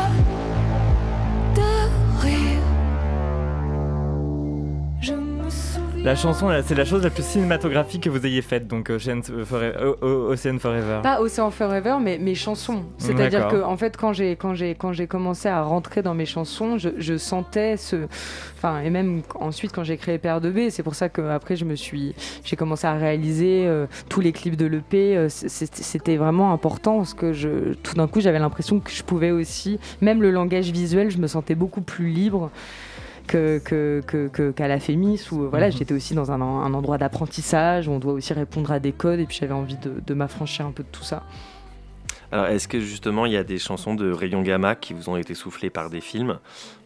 S5: La chanson, c'est la chose la plus cinématographique que vous ayez faite, donc Ocean Forever. Ocean Forever.
S7: Pas Ocean Forever, mais mes chansons. C'est-à-dire que, en fait, quand j'ai quand j'ai quand j'ai commencé à rentrer dans mes chansons, je, je sentais ce, enfin, et même ensuite quand j'ai créé Père de B, c'est pour ça que après je me suis, j'ai commencé à réaliser euh, tous les clips de l'EP. Euh, C'était vraiment important parce que je, tout d'un coup, j'avais l'impression que je pouvais aussi, même le langage visuel, je me sentais beaucoup plus libre que, que, que, qu la FEMIS où voilà, mm -hmm. j'étais aussi dans un, un endroit d'apprentissage où on doit aussi répondre à des codes et puis j'avais envie de, de m'affranchir un peu de tout ça.
S6: Alors, est-ce que justement il y a des chansons de Rayon Gamma qui vous ont été soufflées par des films?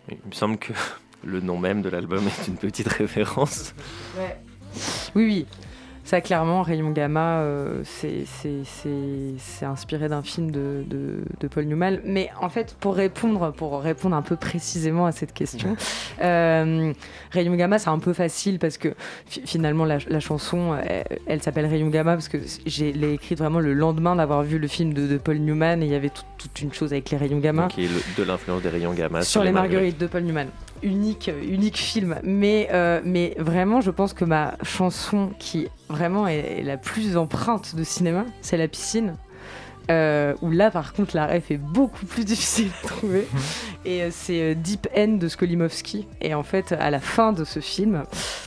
S6: Il me semble que le nom même de l'album est une petite référence.
S7: Ouais. Oui, oui. Ça, clairement, Rayon Gamma, euh, c'est inspiré d'un film de, de, de, Paul Newman. Mais en fait, pour répondre, pour répondre un peu précisément à cette question, euh, Rayon Gamma, c'est un peu facile parce que finalement, la, la chanson, elle, elle s'appelle Rayon Gamma parce que je l'ai écrite vraiment le lendemain d'avoir vu le film de, de, Paul Newman et il y avait tout, toute une chose avec les rayons gamma.
S6: Qui est de l'influence des rayons gamma
S7: sur, sur les, les marguerites. marguerites de Paul Newman unique, unique film. Mais, euh, mais vraiment, je pense que ma chanson qui vraiment est, la plus empreinte de cinéma, c'est La piscine. Euh, où là, par contre, la ref est beaucoup plus difficile à trouver. Et euh, c'est Deep End de Skolimowski. Et en fait, à la fin de ce film,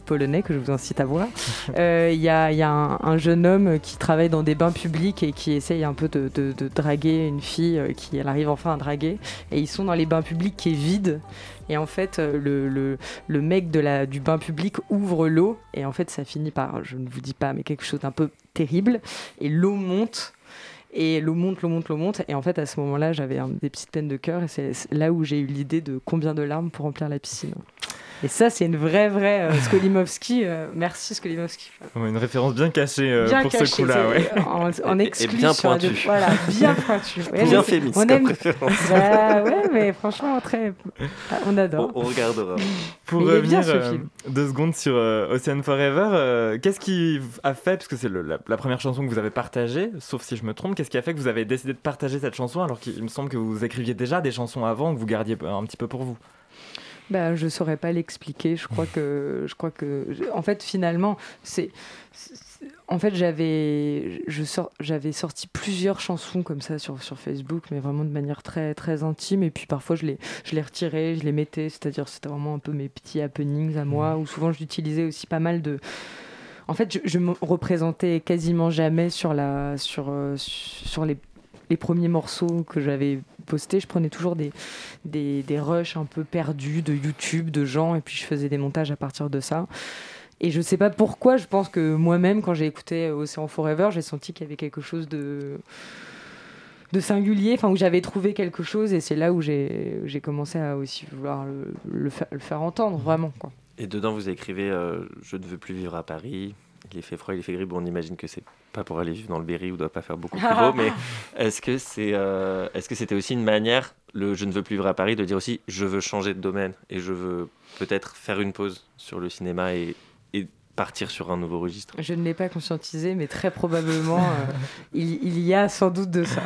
S7: polonais, que je vous incite à voir, il euh, y, a, y a un, un, jeune homme qui travaille dans des bains publics et qui essaye un peu de, de, de draguer une fille qui elle arrive enfin à draguer. Et ils sont dans les bains publics qui est vide. Et en fait, le, le, le mec du bain public ouvre l'eau. Et en fait, ça finit par, je ne vous dis pas, mais quelque chose d'un peu terrible. Et l'eau monte et l'eau monte, l'eau monte, l'eau monte. Et en fait, à ce moment-là, j'avais des petites peines de cœur. Et c'est là où j'ai eu l'idée de combien de larmes pour remplir la piscine. Et ça, c'est une vraie, vraie euh, Skolimowski. euh, merci Skolimowski.
S5: Ouais, Une référence bien cachée euh,
S7: Bien
S5: pour ce coup-là. Ouais.
S7: en, en
S6: Et- et
S7: exclu
S6: bien
S7: sur Radio-
S6: pointu.
S7: Voilà, bien pointu. Ouais,
S6: Bien féministe
S7: on aime-. Bah ouais, mais franchement, très. ah, On adore.
S6: On, on regardera.
S5: Pour
S7: Mais il est bien,
S5: revenir
S7: ce
S5: euh,
S7: film.
S5: deux secondes sur euh, Ocean Forever, euh, qu'est-ce qui a fait, parce que c'est la première chanson que vous avez partagée, sauf si je me trompe, qu'est-ce qui a fait que vous avez décidé de partager cette chanson alors qu'il me semble que vous écriviez déjà des chansons avant que vous gardiez un petit peu pour vous?
S7: Bah, je saurais pas l'expliquer. Je crois que, je crois que, en fait, finalement, c'est, en fait, j'avais, je j'avais sorti plusieurs chansons comme ça sur, sur Facebook, mais vraiment de manière très, très intime. Et puis parfois, je les, je les retirais, je les mettais. C'est-à-dire, c'était vraiment un peu mes petits happenings à moi. Ou souvent, j'utilisais aussi pas mal de. En fait, je, je me représentais quasiment jamais sur la, sur, euh, sur les les premiers morceaux que j'avais postés, je prenais toujours des, des, des rushs un peu perdus de YouTube, de gens, et puis je faisais des montages à partir de ça. Et je sais pas pourquoi, je pense que moi-même, quand j'ai écouté Ocean Forever, j'ai senti qu'il y avait quelque chose de de singulier, enfin où j'avais trouvé quelque chose et c'est là où j'ai commencé à aussi vouloir le, le, fa- le faire entendre vraiment quoi.
S6: Et dedans, vous écrivez euh, Je ne veux plus vivre à Paris. Il fait froid, il fait gris. Bon, on imagine que c'est pas pour aller vivre dans le Berry où il doit pas faire beaucoup plus beau, mais est-ce que c'est, euh, est-ce que c'était aussi une manière, le Je ne veux plus vivre à Paris, de dire aussi Je veux changer de domaine et je veux peut-être faire une pause sur le cinéma et, et partir sur un nouveau registre?
S7: Je ne l'ai pas conscientisé, mais très probablement euh, il, il y a sans doute de ça.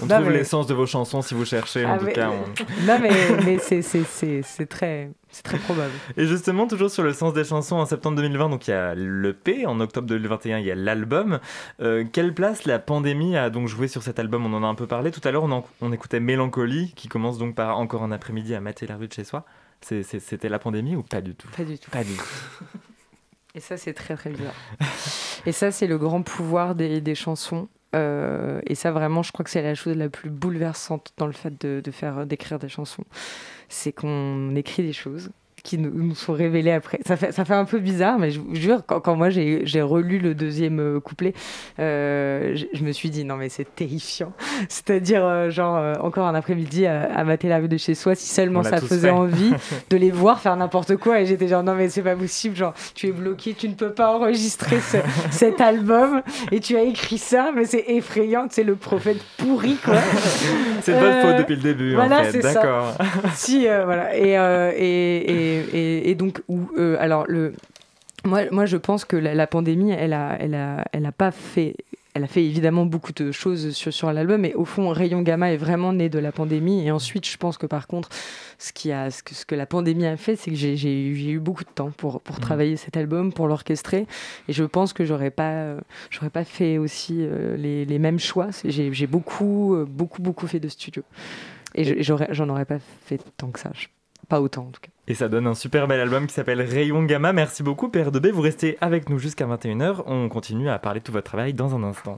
S5: On
S7: Non,
S5: trouve
S7: mais-
S5: l'essence de vos chansons si vous cherchez, en
S7: Ah,
S5: tout cas. on-
S7: Non mais, mais c'est- c'est c'est- c'est très, c'est très probable.
S5: Et justement, toujours sur le sens des chansons, en septembre 2020, donc il y a l'EP, en octobre 2021, il y a l'album. Euh, quelle place la pandémie a donc joué sur cet album? On en a un peu parlé. Tout à l'heure, on, en- on écoutait Mélancolie, qui commence donc par Encore un après-midi à mater la rue de chez soi. C'était la pandémie ou pas du tout?
S7: Pas du tout.
S5: Pas du tout.
S7: Et ça, c'est très très bizarre. et ça, c'est le grand pouvoir des, des chansons. Euh, et ça, vraiment, je crois que c'est la chose la plus bouleversante dans le fait de, de faire d'écrire des chansons. C'est qu'on écrit des choses qui nous, nous sont révélées après. Ça fait, ça fait un peu bizarre, mais je vous jure, quand, quand moi j'ai relu le deuxième euh, couplet, euh, je, je me suis dit non, mais c'est terrifiant. C'est-à-dire, euh, genre, euh, encore un après-midi à, à mater la rue de chez soi, si seulement ça faisait
S5: fait.
S7: envie de les voir faire n'importe quoi. Et j'étais genre, non, mais c'est pas possible. Genre, tu es bloqué, tu ne peux pas enregistrer ce- cet album. Et tu as écrit ça, mais c'est effrayant. C'est le prophète pourri, quoi.
S5: C'est votre faute depuis le début,
S7: voilà,
S5: en fait. D'accord.
S7: si, voilà. Et, et, et, et, et donc, où, euh, alors, le. Moi, moi, je pense que la, la pandémie, elle a, elle, a, elle a pas fait. Elle a fait évidemment beaucoup de choses sur, sur l'album, mais au fond, Rayon Gamma est vraiment né de la pandémie. Et ensuite, je pense que par contre, ce, qui a, ce, que, ce que la pandémie a fait, c'est que j'ai- eu, beaucoup de temps pour, pour travailler cet album, pour l'orchestrer. Et je pense que j'aurais pas, j'aurais pas fait aussi euh, les, les mêmes choix. J'ai beaucoup, euh, beaucoup, beaucoup fait de studio. Et j'en aurais pas fait tant que ça. Je- Pas autant, en tout cas.
S5: Et ça donne un super bel album qui s'appelle Rayon Gamma. Merci beaucoup, Père de B. Vous restez avec nous jusqu'à 21h. On continue à parler de tout votre travail dans un instant.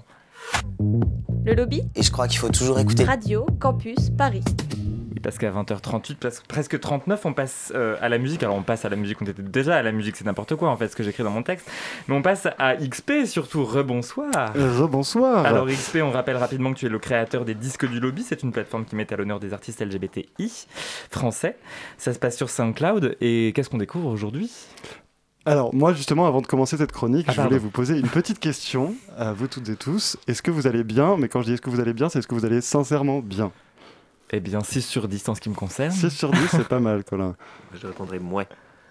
S4: Le lobby
S11: Et je crois qu'il faut toujours écouter.
S4: Radio Campus Paris.
S5: Parce qu'à 20h38, pres- presque 39, on passe euh, à la musique. Alors on passe à la musique, on était déjà à la musique, c'est n'importe quoi en fait ce que j'écris dans mon texte. Mais on passe à XP surtout. Rebonsoir.
S8: Rebonsoir.
S5: Alors XP, on rappelle rapidement que tu es le créateur des disques du lobby. C'est une plateforme qui met à l'honneur des artistes LGBTI français. Ça se passe sur SoundCloud. Et qu'est-ce qu'on découvre aujourd'hui?
S8: Alors moi justement avant de commencer cette chronique,
S5: Ah,
S8: je voulais
S5: pardon.
S8: vous poser une petite question à vous toutes et tous. Est-ce que vous allez bien? Mais quand je dis est-ce que vous allez bien, c'est est-ce que vous allez sincèrement bien?
S5: Eh bien 6 sur 10 en ce qui me concerne.
S8: 6 sur 10 c'est pas mal Colin.
S6: Je répondrai moi.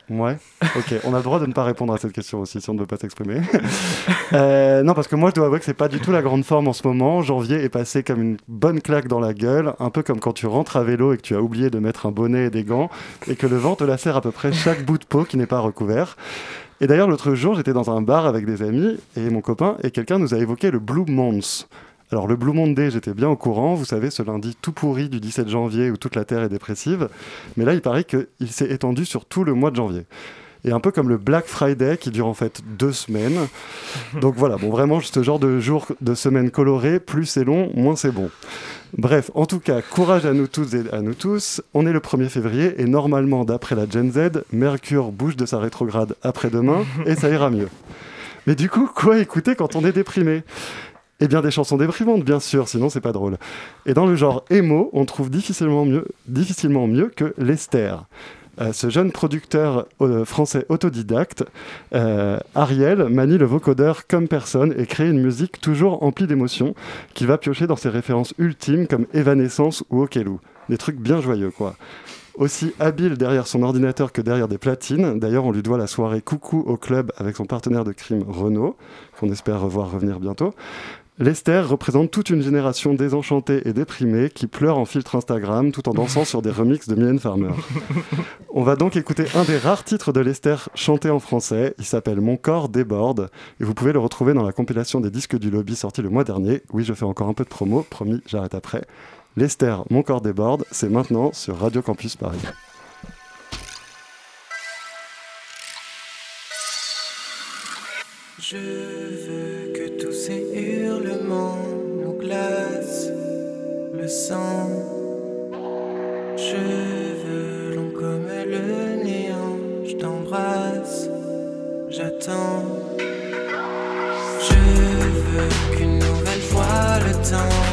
S8: Ouais, ok. On a le droit de ne pas répondre à cette question aussi si on ne veut pas s'exprimer. Euh, non, parce que moi je dois avouer que c'est pas du tout la grande forme en ce moment. Janvier est passé comme une bonne claque dans la gueule, un peu comme quand tu rentres à vélo et que tu as oublié de mettre un bonnet et des gants et que le vent te lacère à peu près chaque bout de peau qui n'est pas recouvert. Et d'ailleurs, l'autre jour, j'étais dans un bar avec des amis et mon copain et quelqu'un nous a évoqué le Blue Month. Alors le Blue Monday, j'étais bien au courant, vous savez, ce lundi tout pourri du 17 janvier où toute la Terre est dépressive. Mais là, il paraît qu'il s'est étendu sur tout le mois de janvier. Et un peu comme le Black Friday qui dure en fait deux semaines. Donc voilà, bon vraiment, ce genre de jour de semaine colorée, plus c'est long, moins c'est bon. Bref, en tout cas, courage à nous tous et à nous tous. On est le 1er février et normalement, d'après la Gen Z, Mercure bouge de sa rétrograde après-demain et ça ira mieux. Mais du coup, quoi écouter quand on est déprimé? Eh bien, des chansons déprimantes, bien sûr, sinon c'est pas drôle. Et dans le genre emo, on trouve difficilement mieux, difficilement mieux que Lester. Euh, ce jeune producteur euh, français autodidacte, euh, Ariel, manie le vocodeur comme personne et crée une musique toujours emplie d'émotions qu'il va piocher dans ses références ultimes comme Evanescence ou Okelou. Des trucs bien joyeux, quoi. Aussi habile derrière son ordinateur que derrière des platines. D'ailleurs, on lui doit la soirée Coucou au club avec son partenaire de crime Renault, qu'on espère revoir revenir bientôt. Lester représente toute une génération désenchantée et déprimée qui pleure en filtre Instagram tout en dansant sur des remixes de Mylène Farmer. On va donc écouter un des rares titres de Lester chanté en français. Il s'appelle Mon corps déborde et vous pouvez le retrouver dans la compilation des disques du lobby sortie le mois dernier. Oui, je fais encore un peu de promo, promis, j'arrête après. Lester, Mon corps déborde, c'est maintenant sur Radio Campus Paris.
S12: Je veux le sang. Cheveux longs comme le néant, je t'embrasse, j'attends. Je veux qu'une nouvelle fois le temps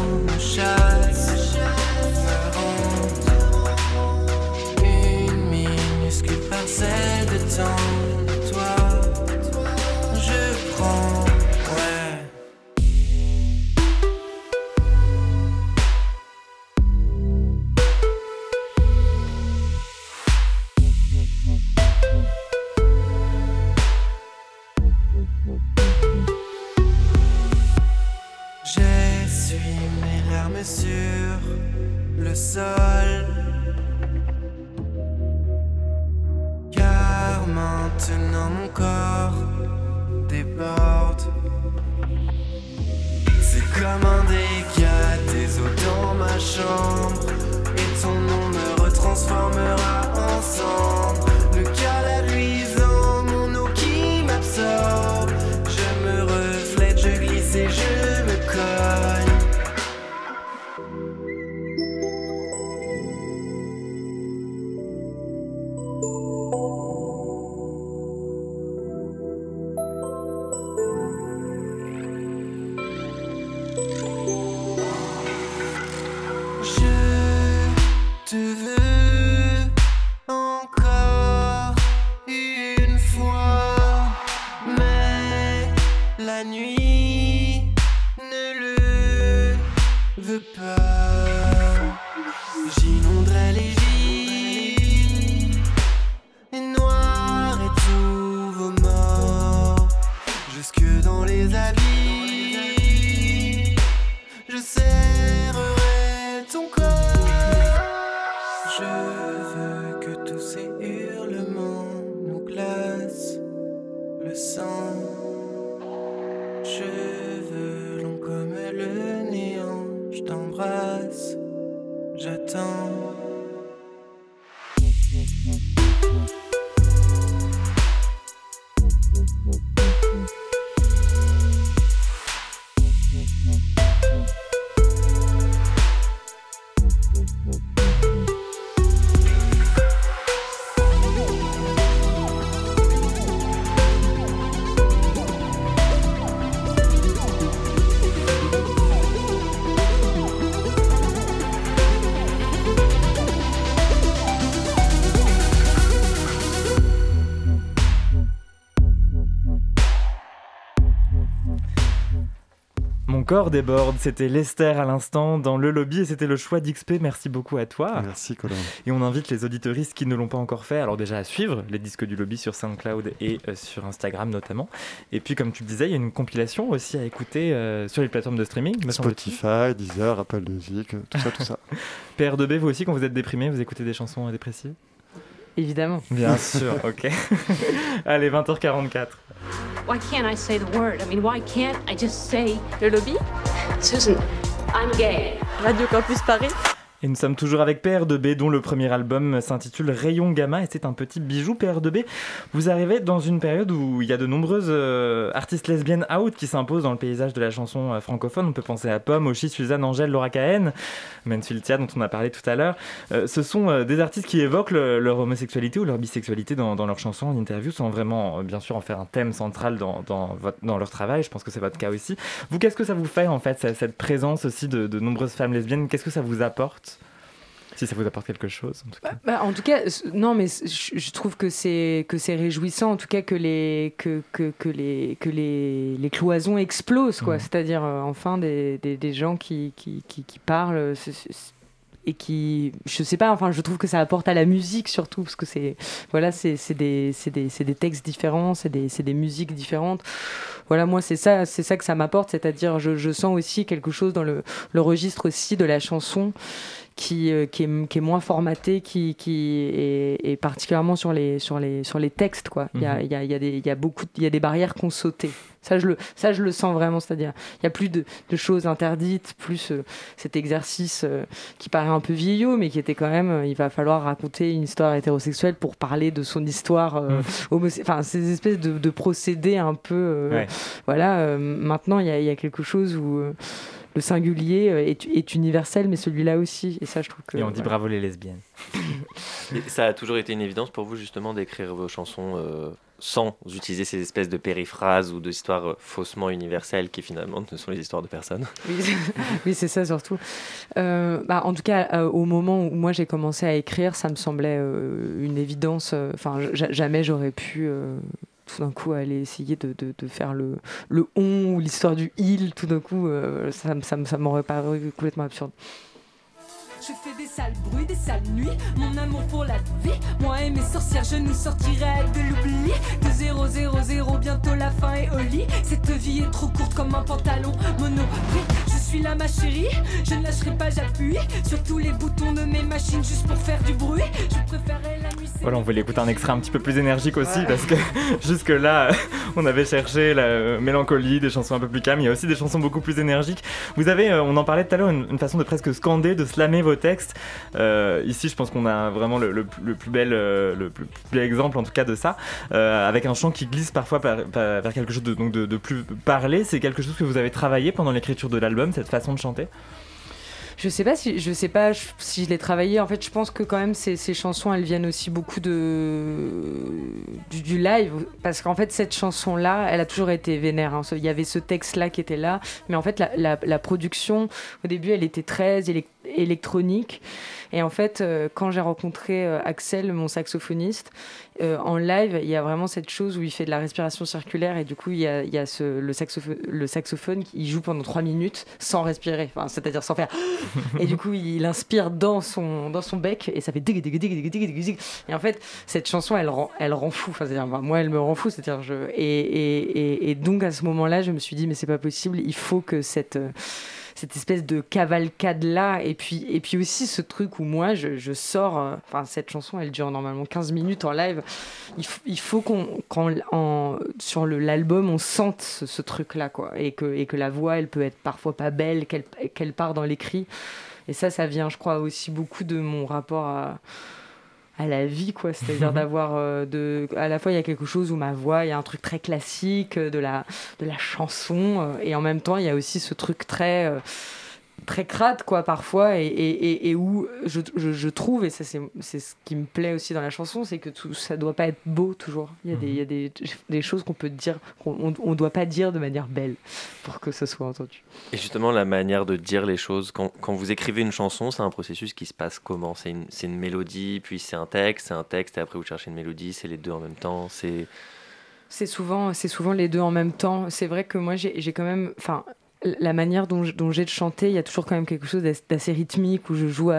S12: Cheveux longs comme le néant, je t'embrasse, j'attends.
S5: Mon corps déborde, c'était Lester à l'instant dans le lobby et c'était le choix d'XP. Merci beaucoup à toi.
S8: Merci Colin.
S5: Et on invite les auditeuristes qui ne l'ont pas encore fait, alors déjà à suivre les disques du lobby sur SoundCloud et euh, sur Instagram notamment. Et puis comme tu le disais, il y a une compilation aussi à écouter euh, sur les plateformes de streaming. me.
S8: Spotify, Deezer, Apple Music, tout ça, tout ça.
S5: PR2B, vous aussi, quand vous êtes déprimé, vous écoutez des chansons dépressives
S7: Évidemment.
S5: Bien sûr, ok. Allez, 20h44.
S13: Why can't I say the word? I mean, why can't I just say le lobby? Susan, I'm gay.
S4: Radio Campus Paris.
S5: Et nous sommes toujours avec PR2B, dont le premier album s'intitule Rayon Gamma, et c'est un petit bijou PR2B. Vous arrivez dans une période où il y a de nombreuses euh, artistes lesbiennes out qui s'imposent dans le paysage de la chanson euh, francophone. On peut penser à Pomme, Oshi, Suzanne, Angèle, Laura Cahen, Mansfield dont on a parlé tout à l'heure. Euh, ce sont des artistes qui évoquent le- leur homosexualité ou leur bisexualité dans, leurs chansons en interview, sans vraiment, bien sûr, en faire un thème central dans, leur travail. Je pense que c'est votre cas aussi. Vous, qu'est-ce que ça vous fait, en fait, cette, présence aussi de nombreuses femmes lesbiennes? Qu'est-ce que ça vous apporte? Si ça vous apporte quelque chose. En tout cas,
S7: Bah, en tout cas, non, mais je, je trouve que c'est que c'est réjouissant, en tout cas que les que, que, que les que les, les cloisons explosent, quoi.
S5: Mhm.
S7: C'est-à-dire euh, enfin des, des, des gens qui qui, qui, qui parlent. c'est- et qui, je sais pas, enfin, je trouve que ça apporte à la musique surtout, parce que c'est, voilà, c'est des, des, des textes différents, c'est des, c'est des musiques différentes. Voilà, moi, c'est ça, c'est ça que ça m'apporte, c'est-à-dire, je, je sens aussi quelque chose dans le, le registre aussi de la chanson qui, euh, qui, est, qui est moins formaté, qui, qui est, est particulièrement sur les, sur les, sur les textes. Il, y a,
S5: Mhm.
S7: y a, y a y a beaucoup, y a des barrières qu'on sauté. Ça je, le, ça, je le sens vraiment. C'est-à-dire, il y a plus de, de choses interdites, plus euh, cet exercice euh, qui paraît un peu vieillot, mais qui était quand même, euh, il va falloir raconter une histoire hétérosexuelle pour parler de son histoire
S5: Mhm.
S7: Enfin, ces espèces de, de procédés un peu.
S5: Ouais.
S7: Voilà, maintenant, il y a, il y a quelque chose où. Le singulier euh, est, est universel, mais celui-là aussi. Et ça, je trouve que.
S5: et on dit bravo les lesbiennes.
S6: Et ça a toujours été une évidence pour vous justement d'écrire vos chansons euh, sans utiliser ces espèces de périphrases ou d'histoires euh, faussement universelles qui finalement ne sont les histoires de personne?
S7: Oui, c'est- oui, c'est ça surtout. Euh, bah, en tout cas, euh, au moment où moi j'ai commencé à écrire, ça me semblait euh, une évidence. Enfin, ja- jamais j'aurais pu. Tout d'un coup, aller essayer de, faire le, on ou l'histoire du il, tout d'un coup, euh, ça m'aurait paru complètement absurde.
S9: Je fais des sales bruits, des sales nuits, mon amour pour la vie. Moi et mes sorcières, je nous sortirai de l'oubli. De 0, 0, 0, bientôt la fin est au lit. Cette vie est trop courte comme un pantalon monoprix. Je suis là, ma chérie, je ne lâcherai pas, j'appuie sur tous les boutons de mes machines juste pour faire du bruit. Je préférais la nuit.
S5: Voilà, on voulait écouter un extrait un petit peu plus énergique aussi parce que jusque-là, on avait cherché la mélancolie, des chansons un peu plus calmes. Il y a aussi des chansons beaucoup plus énergiques. Vous avez, euh, on en parlait tout à l'heure, une, une façon de presque scander, de slammer vos textes. Euh, ici, je pense qu'on a vraiment le, le plus- le plus bel, euh, le plus, plus bel exemple en tout cas de ça, euh, avec un chant qui glisse parfois par- par- vers quelque chose de, donc de, de plus parlé. C'est quelque chose que vous avez travaillé pendant l'écriture de l'album, cette façon de chanter?
S7: Je sais pas si je sais pas si je l'ai travaillé. En fait, je pense que quand même ces, chansons, elles viennent aussi beaucoup de du, live, parce qu'en fait cette chanson là, elle a toujours été vénère. hein. Il y avait ce texte là qui était là, mais en fait la, production au début, elle était très élec- électronique. Et en fait, euh, quand j'ai rencontré euh, Axel, mon saxophoniste, euh, en live, il y a vraiment cette chose où il fait de la respiration circulaire et du coup, il y a, il y a ce, le, saxophone, le saxophone qui joue pendant trois minutes sans respirer, enfin, c'est-à-dire sans faire. et du coup, il inspire dans son, dans son bec et ça fait dig dig dig dig dig dig dig. Et en fait, cette chanson, elle rend, elle rend fou. Enfin, c'est-à-dire, moi, elle me rend fou. C'est-à-dire, je et, et, et, et donc à ce moment-là, je me suis dit, mais c'est pas possible. Il faut que cette euh, cette espèce de cavalcade là et puis et puis aussi ce truc où moi je, je sors euh, enfin cette chanson elle dure normalement 15 minutes en live. Il, il faut qu'on en- sur l'album on sente ce, ce truc là quoi et que et que la voix elle peut être parfois pas belle qu'elle qu'elle part dans l'écrit. Et ça ça vient je crois aussi beaucoup de mon rapport à à la vie quoi. C'est-à-dire d'avoir euh, de à la fois il y a quelque chose où ma voix il y a un truc très classique euh, de la de la chanson euh, et en même temps il y a aussi ce truc très euh, très crade quoi parfois et, et, et- où je, je, je trouve et ça c'est ce qui me plaît aussi dans la chanson c'est que tout ça doit pas être beau toujours. Il y a des il y a des, des choses qu'on peut dire qu'on on, on doit pas dire de manière belle pour que ce soit entendu.
S6: Et justement, la manière de dire les choses, quand, quand vous écrivez une chanson, c'est un processus qui se passe comment? C'est une, une mélodie, puis c'est un texte, c'est un texte, et après vous cherchez une mélodie, c'est les deux en même temps, c'est...
S7: C'est souvent, c'est souvent les deux en même temps. C'est vrai que moi, j'ai j'ai quand même, enfin, la manière dont, j'ai de chanter, il y a toujours quand même quelque chose d'ass- d'assez rythmique où je joue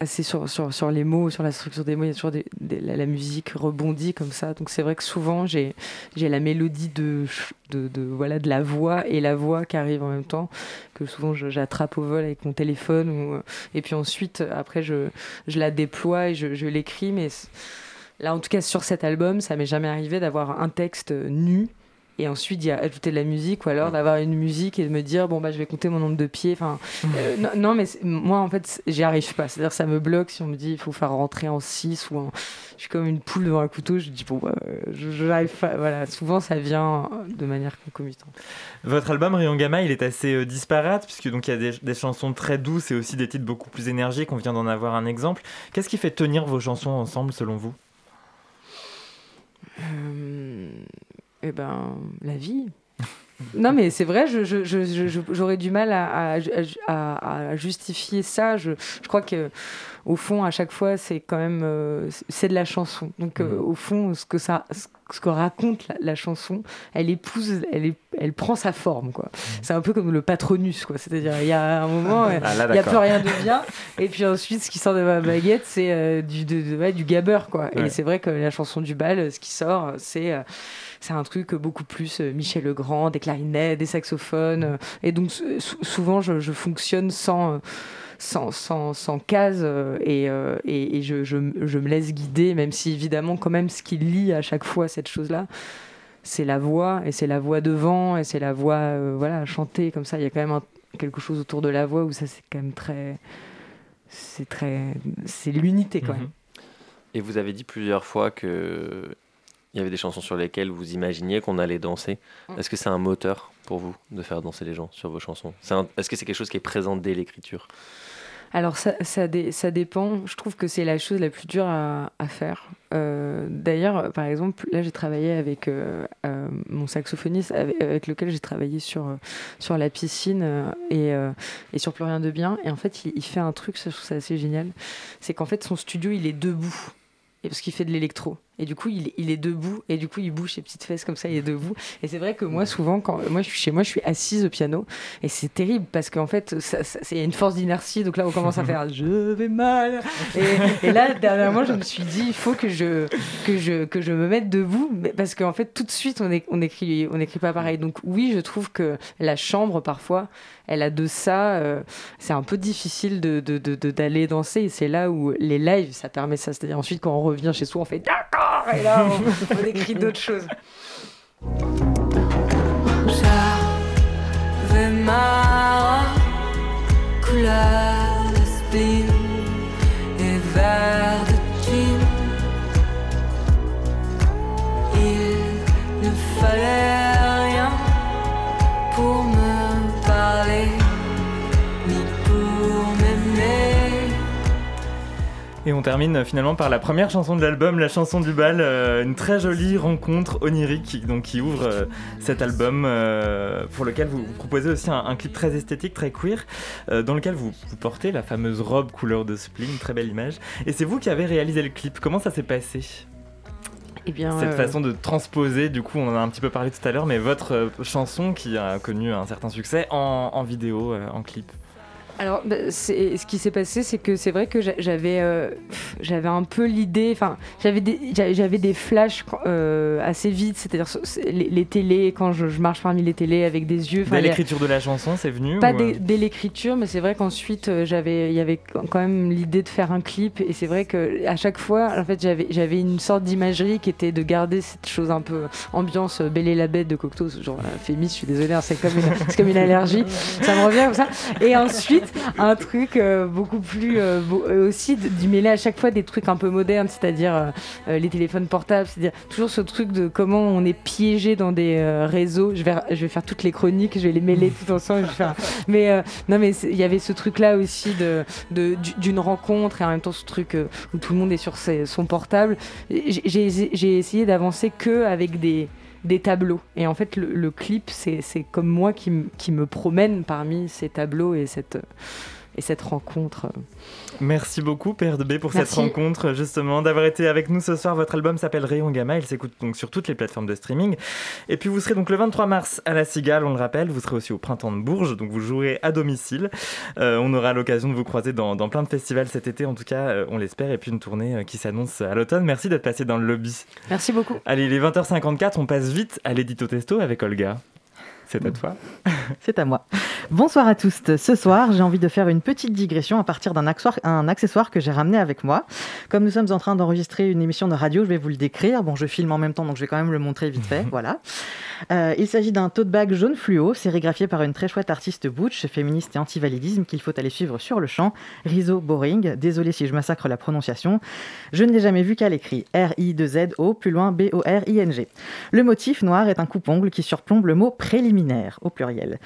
S7: assez sur, les mots, sur la structure des mots. Il y a toujours la, musique rebondit comme ça. Donc c'est vrai que souvent j'ai la mélodie de, voilà de la voix et la voix qui arrive en même temps que souvent j'attrape au vol avec mon téléphone euh, et puis ensuite après je, la déploie et je, je l'écris mais Là, en tout cas, sur cet album, ça m'est jamais arrivé d'avoir un texte nu et ensuite d'y ajouter de la musique ou alors d'avoir une musique et de me dire bon bah je vais compter mon nombre de pieds enfin euh, non, non, mais moi en fait j'y arrive pas. C'est à dire ça me bloque si on me dit il faut faire rentrer en 6 ou en je suis comme une poule devant un couteau je dis bon bah, euh, je je n'arrive pas. Voilà. Souvent ça vient de manière concomitante.
S5: Votre album Rayon Gamma, il est assez euh, disparate puisque donc il y a des, des chansons très douces et aussi des titres beaucoup plus énergiques. On vient d'en avoir un exemple. Qu'est-ce qui fait tenir vos chansons ensemble selon vous?
S7: Euh, eh ben, la vie. Non, mais c'est vrai, je- je- je- je- je- j'aurais du mal à, à- à- à justifier ça. Je, crois que au fond, à chaque fois, c'est quand même c'est de la chanson. Donc,
S5: Mhm.
S7: au fond, ce que ça, ce que raconte la, la chanson, elle épouse, elle, est, elle prend sa forme, quoi. C'est un peu comme le patronus, quoi. C'est-à-dire, il y a un moment.
S5: Ah,
S7: il n'y a plus rien de bien, et puis ensuite, ce qui sort de ma baguette, c'est euh, du, de- de- ouais, du gabber, quoi.
S5: Ouais.
S7: Et c'est vrai que la chanson du bal, ce qui sort, c'est euh, c'est un truc beaucoup plus euh, Michel Legrand, des clarinettes, des saxophones. euh, et donc, sou- sou- souvent, je, je fonctionne sans. euh, sans, sans, sans case euh, et, euh, et, et je, je, je me laisse guider, même si évidemment, quand même, ce qui lie à chaque fois cette chose-là, c'est la voix, et c'est la voix devant, et c'est la voix euh, voilà, chantée comme ça. Il y a quand même un- quelque chose autour de la voix où ça, c'est quand même très. C'est très. C'est l'unité quand
S6: Mhm.
S7: même.
S6: Et vous avez dit plusieurs fois que il y avait des chansons sur lesquelles vous imaginiez qu'on allait danser.
S7: Mm.
S6: Est-ce que c'est un moteur pour vous de faire danser les gens sur vos chansons? Un- Est-ce que c'est quelque chose qui est présent dès l'écriture?
S7: Alors ça, ça, dé- ça dépend. Je trouve que c'est la chose la plus dure à, à faire. Euh, D'ailleurs, par exemple, là j'ai travaillé avec euh, euh, mon saxophoniste avec, avec lequel j'ai travaillé sur, sur la piscine et, et sur Plus rien de bien. Et en fait, il, il fait un truc, ça, je trouve ça assez génial. C'est qu'en fait, son studio, il est debout. Et parce qu'il fait de l'électro. Et du coup, il, il est debout. Et du coup, il bouge ses petites fesses comme ça, il est debout. Et c'est vrai que moi, souvent, quand moi je suis chez moi, je suis assise au piano. Et c'est terrible parce qu'en fait, il y a une force d'inertie. Donc là, on commence à faire je vais mal. Et, et là, dernièrement, je me suis dit, il faut que je, que je, que je me mette debout. Parce qu'en fait, tout de suite, on, est, on, écrit, on écrit pas pareil. Donc oui, je trouve que la chambre, parfois, elle a de ça. euh, c'est un peu difficile de, de- de- de- d'aller danser. Et c'est là où les lives, ça permet ça. C'est-à-dire ensuite, quand on revient chez soi, on fait d'accord. Et là, on, on écrit d'autres choses.
S9: Et
S5: on termine euh, finalement par la première chanson de l'album, la chanson du bal, euh, une très jolie rencontre onirique qui, donc, qui ouvre euh, cet album euh, pour lequel vous, vous proposez aussi un, un clip très esthétique, très queer, dans lequel vous, vous portez la fameuse robe couleur de spleen, très belle image. Et c'est vous qui avez réalisé le clip. Comment ça s'est passé?
S7: Eh bien,
S5: Cette façon de transposer, du coup, on en a un petit peu parlé tout à l'heure, mais votre chanson qui a connu un certain succès en, en vidéo, en clip.
S7: Alors, bah, ce qui s'est passé, c'est que c'est vrai que j'a- j'avais, euh, j'avais un peu l'idée, enfin, j'avais des, j'a- j'avais des flashs euh, assez vite, c'est-à-dire ce- c'est- les, les télés, quand je, je marche parmi les télés avec des yeux.
S5: Dès l'écriture de la chanson, c'est venu
S7: Pas
S5: ou,
S7: dès,
S5: euh,
S7: dès l'écriture, mais c'est vrai qu'ensuite j'avais, il y avait quand même l'idée de faire un clip, et c'est vrai que à chaque fois, en fait, j'avais, j'avais une sorte d'imagerie qui était de garder cette chose un peu ambiance Belle et la Bête de Cocteau, genre Fémis, je suis désolée, hein, c'est comme une, c'est comme une allergie, ça me revient comme ça. Et ensuite un truc euh, beaucoup plus euh, euh, aussi d'y mêler à chaque fois des trucs un peu modernes, c'est-à-dire les téléphones portables, c'est-à-dire toujours ce truc de comment on est piégé dans des réseaux. Je vais, je vais faire toutes les chroniques, je vais les mêler tout ensemble. Mais non, mais il y avait ce truc-là aussi de de- du- d'une rencontre et en même temps ce truc où tout le monde est sur son portable. J'ai- j'ai essayé d'avancer que avec des des tableaux. Et en fait, le, le clip, c'est comme moi qui, qui me promène parmi ces tableaux et cette, et cette rencontre.
S5: Merci beaucoup Père de B pour
S7: Merci.
S5: cette rencontre justement d'avoir été avec nous ce soir. Votre album s'appelle Rayon Gamma, il s'écoute donc sur toutes les plateformes de streaming. Et puis vous serez donc le 23 mars à la Cigale, on le rappelle, vous serez aussi au Printemps de Bourges, donc vous jouerez à domicile. Euh, on aura l'occasion de vous croiser dans, dans plein de festivals cet été, en tout cas euh, on l'espère, et puis une tournée euh, qui s'annonce à l'automne. Merci d'être passé dans le lobby.
S7: Merci beaucoup.
S5: Allez, il est 20h54, on passe vite à l'édito testo avec Olga. C'est à toi.
S3: C'est à moi. Bonsoir à tous. Ce soir, j'ai envie de faire une petite digression à partir d'un accessoire, que j'ai ramené avec moi. Comme nous sommes en train d'enregistrer une émission de radio, je vais vous le décrire. Bon, je filme en même temps, donc je vais quand même le montrer vite fait. voilà. Euh, il s'agit d'un tote bag jaune fluo, sérigraphié par une très chouette artiste butch, féministe et anti-validisme qu'il faut aller suivre sur le champ. Rizzo Boring. Désolé si je massacre la prononciation. Je ne l'ai jamais vu qu'à l'écrit. R-I-2-Z-O, plus loin B-O-R-I-N-G. Le motif noir est un coupe-ongle qui surplombe le mot préliminaire, au pluriel.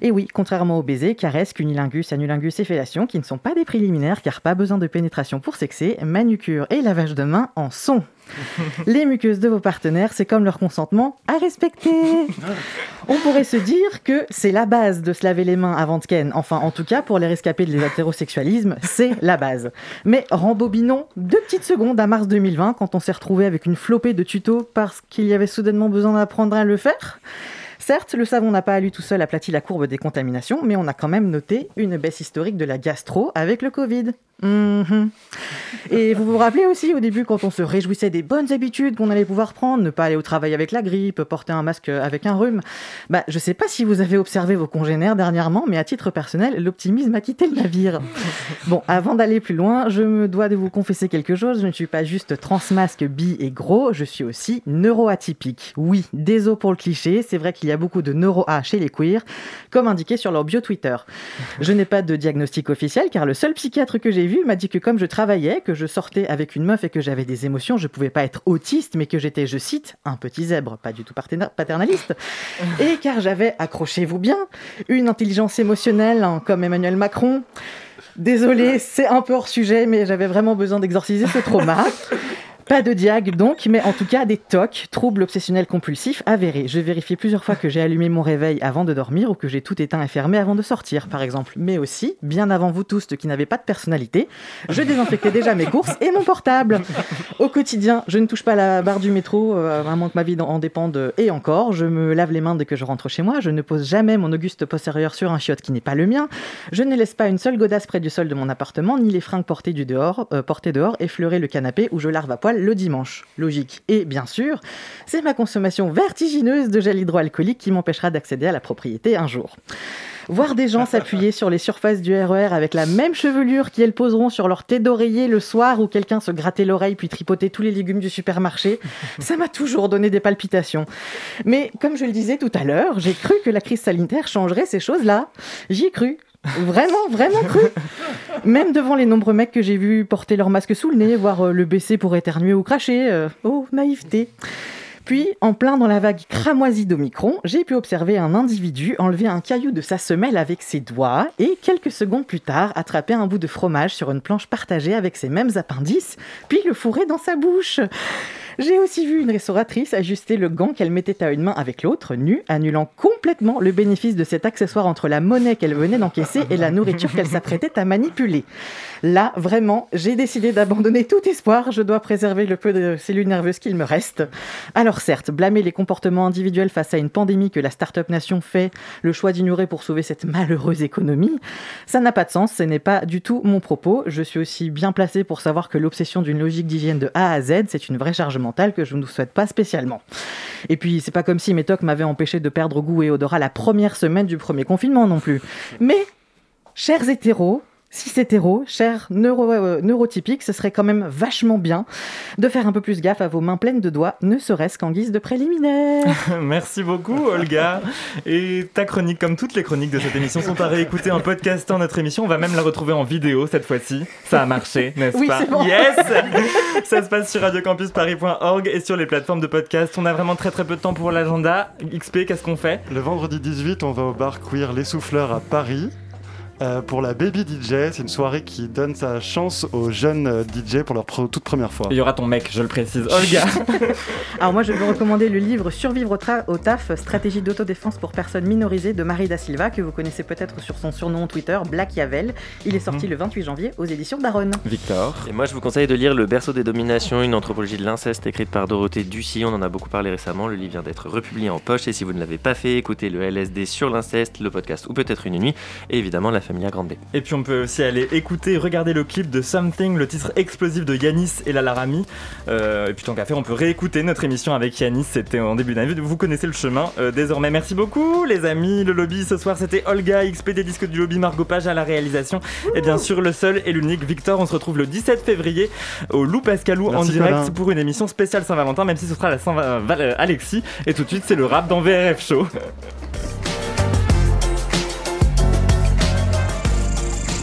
S3: Et oui, contrairement au baiser, caresse, cunilingus, anulingus et fellation, qui ne sont pas des préliminaires car pas besoin de pénétration pour sexer, manucure et lavage de main en sont. Les muqueuses de vos partenaires, c'est comme leur consentement à respecter. On pourrait se dire que c'est la base de se laver les mains avant de ken. Enfin, en tout cas, pour les rescapés de l'hétérosexualisme, c'est la base. Mais rembobinons deux petites secondes à mars 2020, quand on s'est retrouvé avec une flopée de tutos parce qu'il y avait soudainement besoin d'apprendre à le faire. Certes, le savon n'a pas à lui tout seul aplati la courbe des contaminations, mais on a quand même noté une baisse historique de la gastro avec le Covid. Mhm. Et vous vous rappelez aussi au début quand on se réjouissait des bonnes habitudes qu'on allait pouvoir prendre, ne pas aller au travail avec la grippe, porter un masque avec un rhume. Bah, je sais pas si vous avez observé vos congénères dernièrement, mais à titre personnel, l'optimisme a quitté le navire. Bon, avant d'aller plus loin, je me dois de vous confesser quelque chose. Je ne suis pas juste transmasque, bi et gros, je suis aussi neuroatypique. Oui, désolé pour le cliché, c'est vrai qu'il y a beaucoup de neuro-A chez les queers, comme indiqué sur leur bio Twitter. Je n'ai pas de diagnostic officiel car le seul psychiatre que j'ai vu m'a dit que comme je travaillais, que je sortais avec une meuf et que j'avais des émotions, je pouvais pas être autiste, mais que j'étais, je cite, un petit zèbre, pas du tout paternaliste. Et car j'avais, accrochez-vous bien, une intelligence émotionnelle, hein, comme Emmanuel Macron. Désolé, c'est un peu hors sujet, mais j'avais vraiment besoin d'exorciser ce trauma. Pas de diag donc, mais en tout cas des TOC, troubles obsessionnels compulsifs avérés. Je vérifie plusieurs fois que j'ai allumé mon réveil avant de dormir ou que j'ai tout éteint et fermé avant de sortir, par exemple. Mais aussi, bien avant vous tous qui n'avez pas de personnalité, je désinfectais déjà mes courses et mon portable. Au quotidien, je ne touche pas la barre du métro, euh, à moins que ma vie en dépende. Et encore, je me lave les mains dès que je rentre chez moi. Je ne pose jamais mon auguste postérieur sur un chiotte qui n'est pas le mien. Je ne laisse pas une seule godasse près du sol de mon appartement, ni les fringues portées, du dehors, euh, portées dehors effleurer le canapé où je larve à poil le dimanche. Logique. Et bien sûr, c'est ma consommation vertigineuse de gel hydroalcoolique qui m'empêchera d'accéder à la propriété un jour. Voir des gens s'appuyer sur les surfaces du RER avec la même chevelure qu'elles poseront sur leur thé d'oreiller le soir où quelqu'un se grattait l'oreille puis tripotait tous les légumes du supermarché, ça m'a toujours donné des palpitations. Mais comme je le disais tout à l'heure, j'ai cru que la crise sanitaire changerait ces choses-là. J'y ai cru. Vraiment, vraiment cru. Même devant les nombreux mecs que j'ai vus porter leur masque sous le nez, voire euh, le baisser pour éternuer ou cracher. euh, oh, naïveté. Puis, en plein dans la vague cramoisie d'Omicron, j'ai pu observer un individu enlever un caillou de sa semelle avec ses doigts et, quelques secondes plus tard, attraper un bout de fromage sur une planche partagée avec ses mêmes appendices, puis le fourrer dans sa bouche. J'ai aussi vu une restauratrice ajuster le gant qu'elle mettait à une main avec l'autre, nue, annulant complètement le bénéfice de cet accessoire entre la monnaie qu'elle venait d'encaisser et la nourriture qu'elle s'apprêtait à manipuler. Là, vraiment, j'ai décidé d'abandonner tout espoir. Je dois préserver le peu de cellules nerveuses qu'il me reste. Alors certes, blâmer les comportements individuels face à une pandémie que la Startup Nation fait le choix d'ignorer pour sauver cette malheureuse économie, ça n'a pas de sens, ce n'est pas du tout mon propos. Je suis aussi bien placé pour savoir que l'obsession d'une logique d'hygiène de A à Z, c'est une vraie charge que je ne vous souhaite pas spécialement. Et puis, c'est pas comme si mes tocs m'avaient empêché de perdre goût et odorat la première semaine du premier confinement non plus. Mais, chers hétéros, cis hétéros, chers neuro, euh, neurotypiques, ce serait quand même vachement bien de faire un peu plus gaffe à vos mains pleines de doigts, ne serait-ce qu'en guise de préliminaire.
S5: Merci beaucoup, Olga. Et ta chronique, comme toutes les chroniques de cette émission, sont à réécouter en podcastant notre émission. On va même la retrouver en vidéo cette fois-ci. Ça a marché, n'est-ce
S3: Oui,
S5: pas
S3: c'est bon.
S5: Yes Ça se passe sur radiocampusparis.org et sur les plateformes de podcast. On a vraiment très très peu de temps pour l'agenda. XP, qu'est-ce qu'on fait?
S8: Le vendredi 18, on va au bar Queer Les Souffleurs à Paris. Euh, pour la Baby DJ, c'est une soirée qui donne sa chance aux jeunes euh, DJ pour leur toute première fois.
S5: Il y aura ton mec, je le précise. Olga
S3: Alors moi, je vais vous recommander le livre Survivre au, tra- au taf, stratégie d'autodéfense pour personnes minorisées de Marie da Silva, que vous connaissez peut-être sur son surnom Twitter, Black Yavel. Il est sorti le 28 janvier aux éditions Daron.
S5: Victor
S6: Et moi, je vous conseille de lire Le berceau des dominations, une anthropologie de l'inceste écrite par Dorothée Ducy. On en a beaucoup parlé récemment. Le livre vient d'être republié en poche. Et si vous ne l'avez pas fait, écoutez le LSD sur l'inceste, le podcast ou peut-être une nuit. Et évidemment, la Familia Grande B.
S5: Et puis on peut aussi aller écouter, regarder le clip de Something, le titre explosif de Yanis et la Laramie. Euh, et puis tant qu'à faire, on peut réécouter notre émission avec Yanis, c'était en début d'année. Vous connaissez le chemin euh, désormais. Merci beaucoup les amis. Le lobby ce soir c'était Olga, XP des disques du lobby, Margot Page à la réalisation. Et bien sûr le seul et l'unique Victor. On se retrouve le 17 février au Lou Pascalou en
S8: Merci,
S5: direct
S8: Colin.
S5: pour une émission spéciale Saint-Valentin, même si ce sera la Saint-Alexis. Et tout de suite c'est le rap dans VRF Show.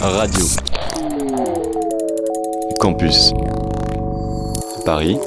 S14: Radio. Campus. Paris,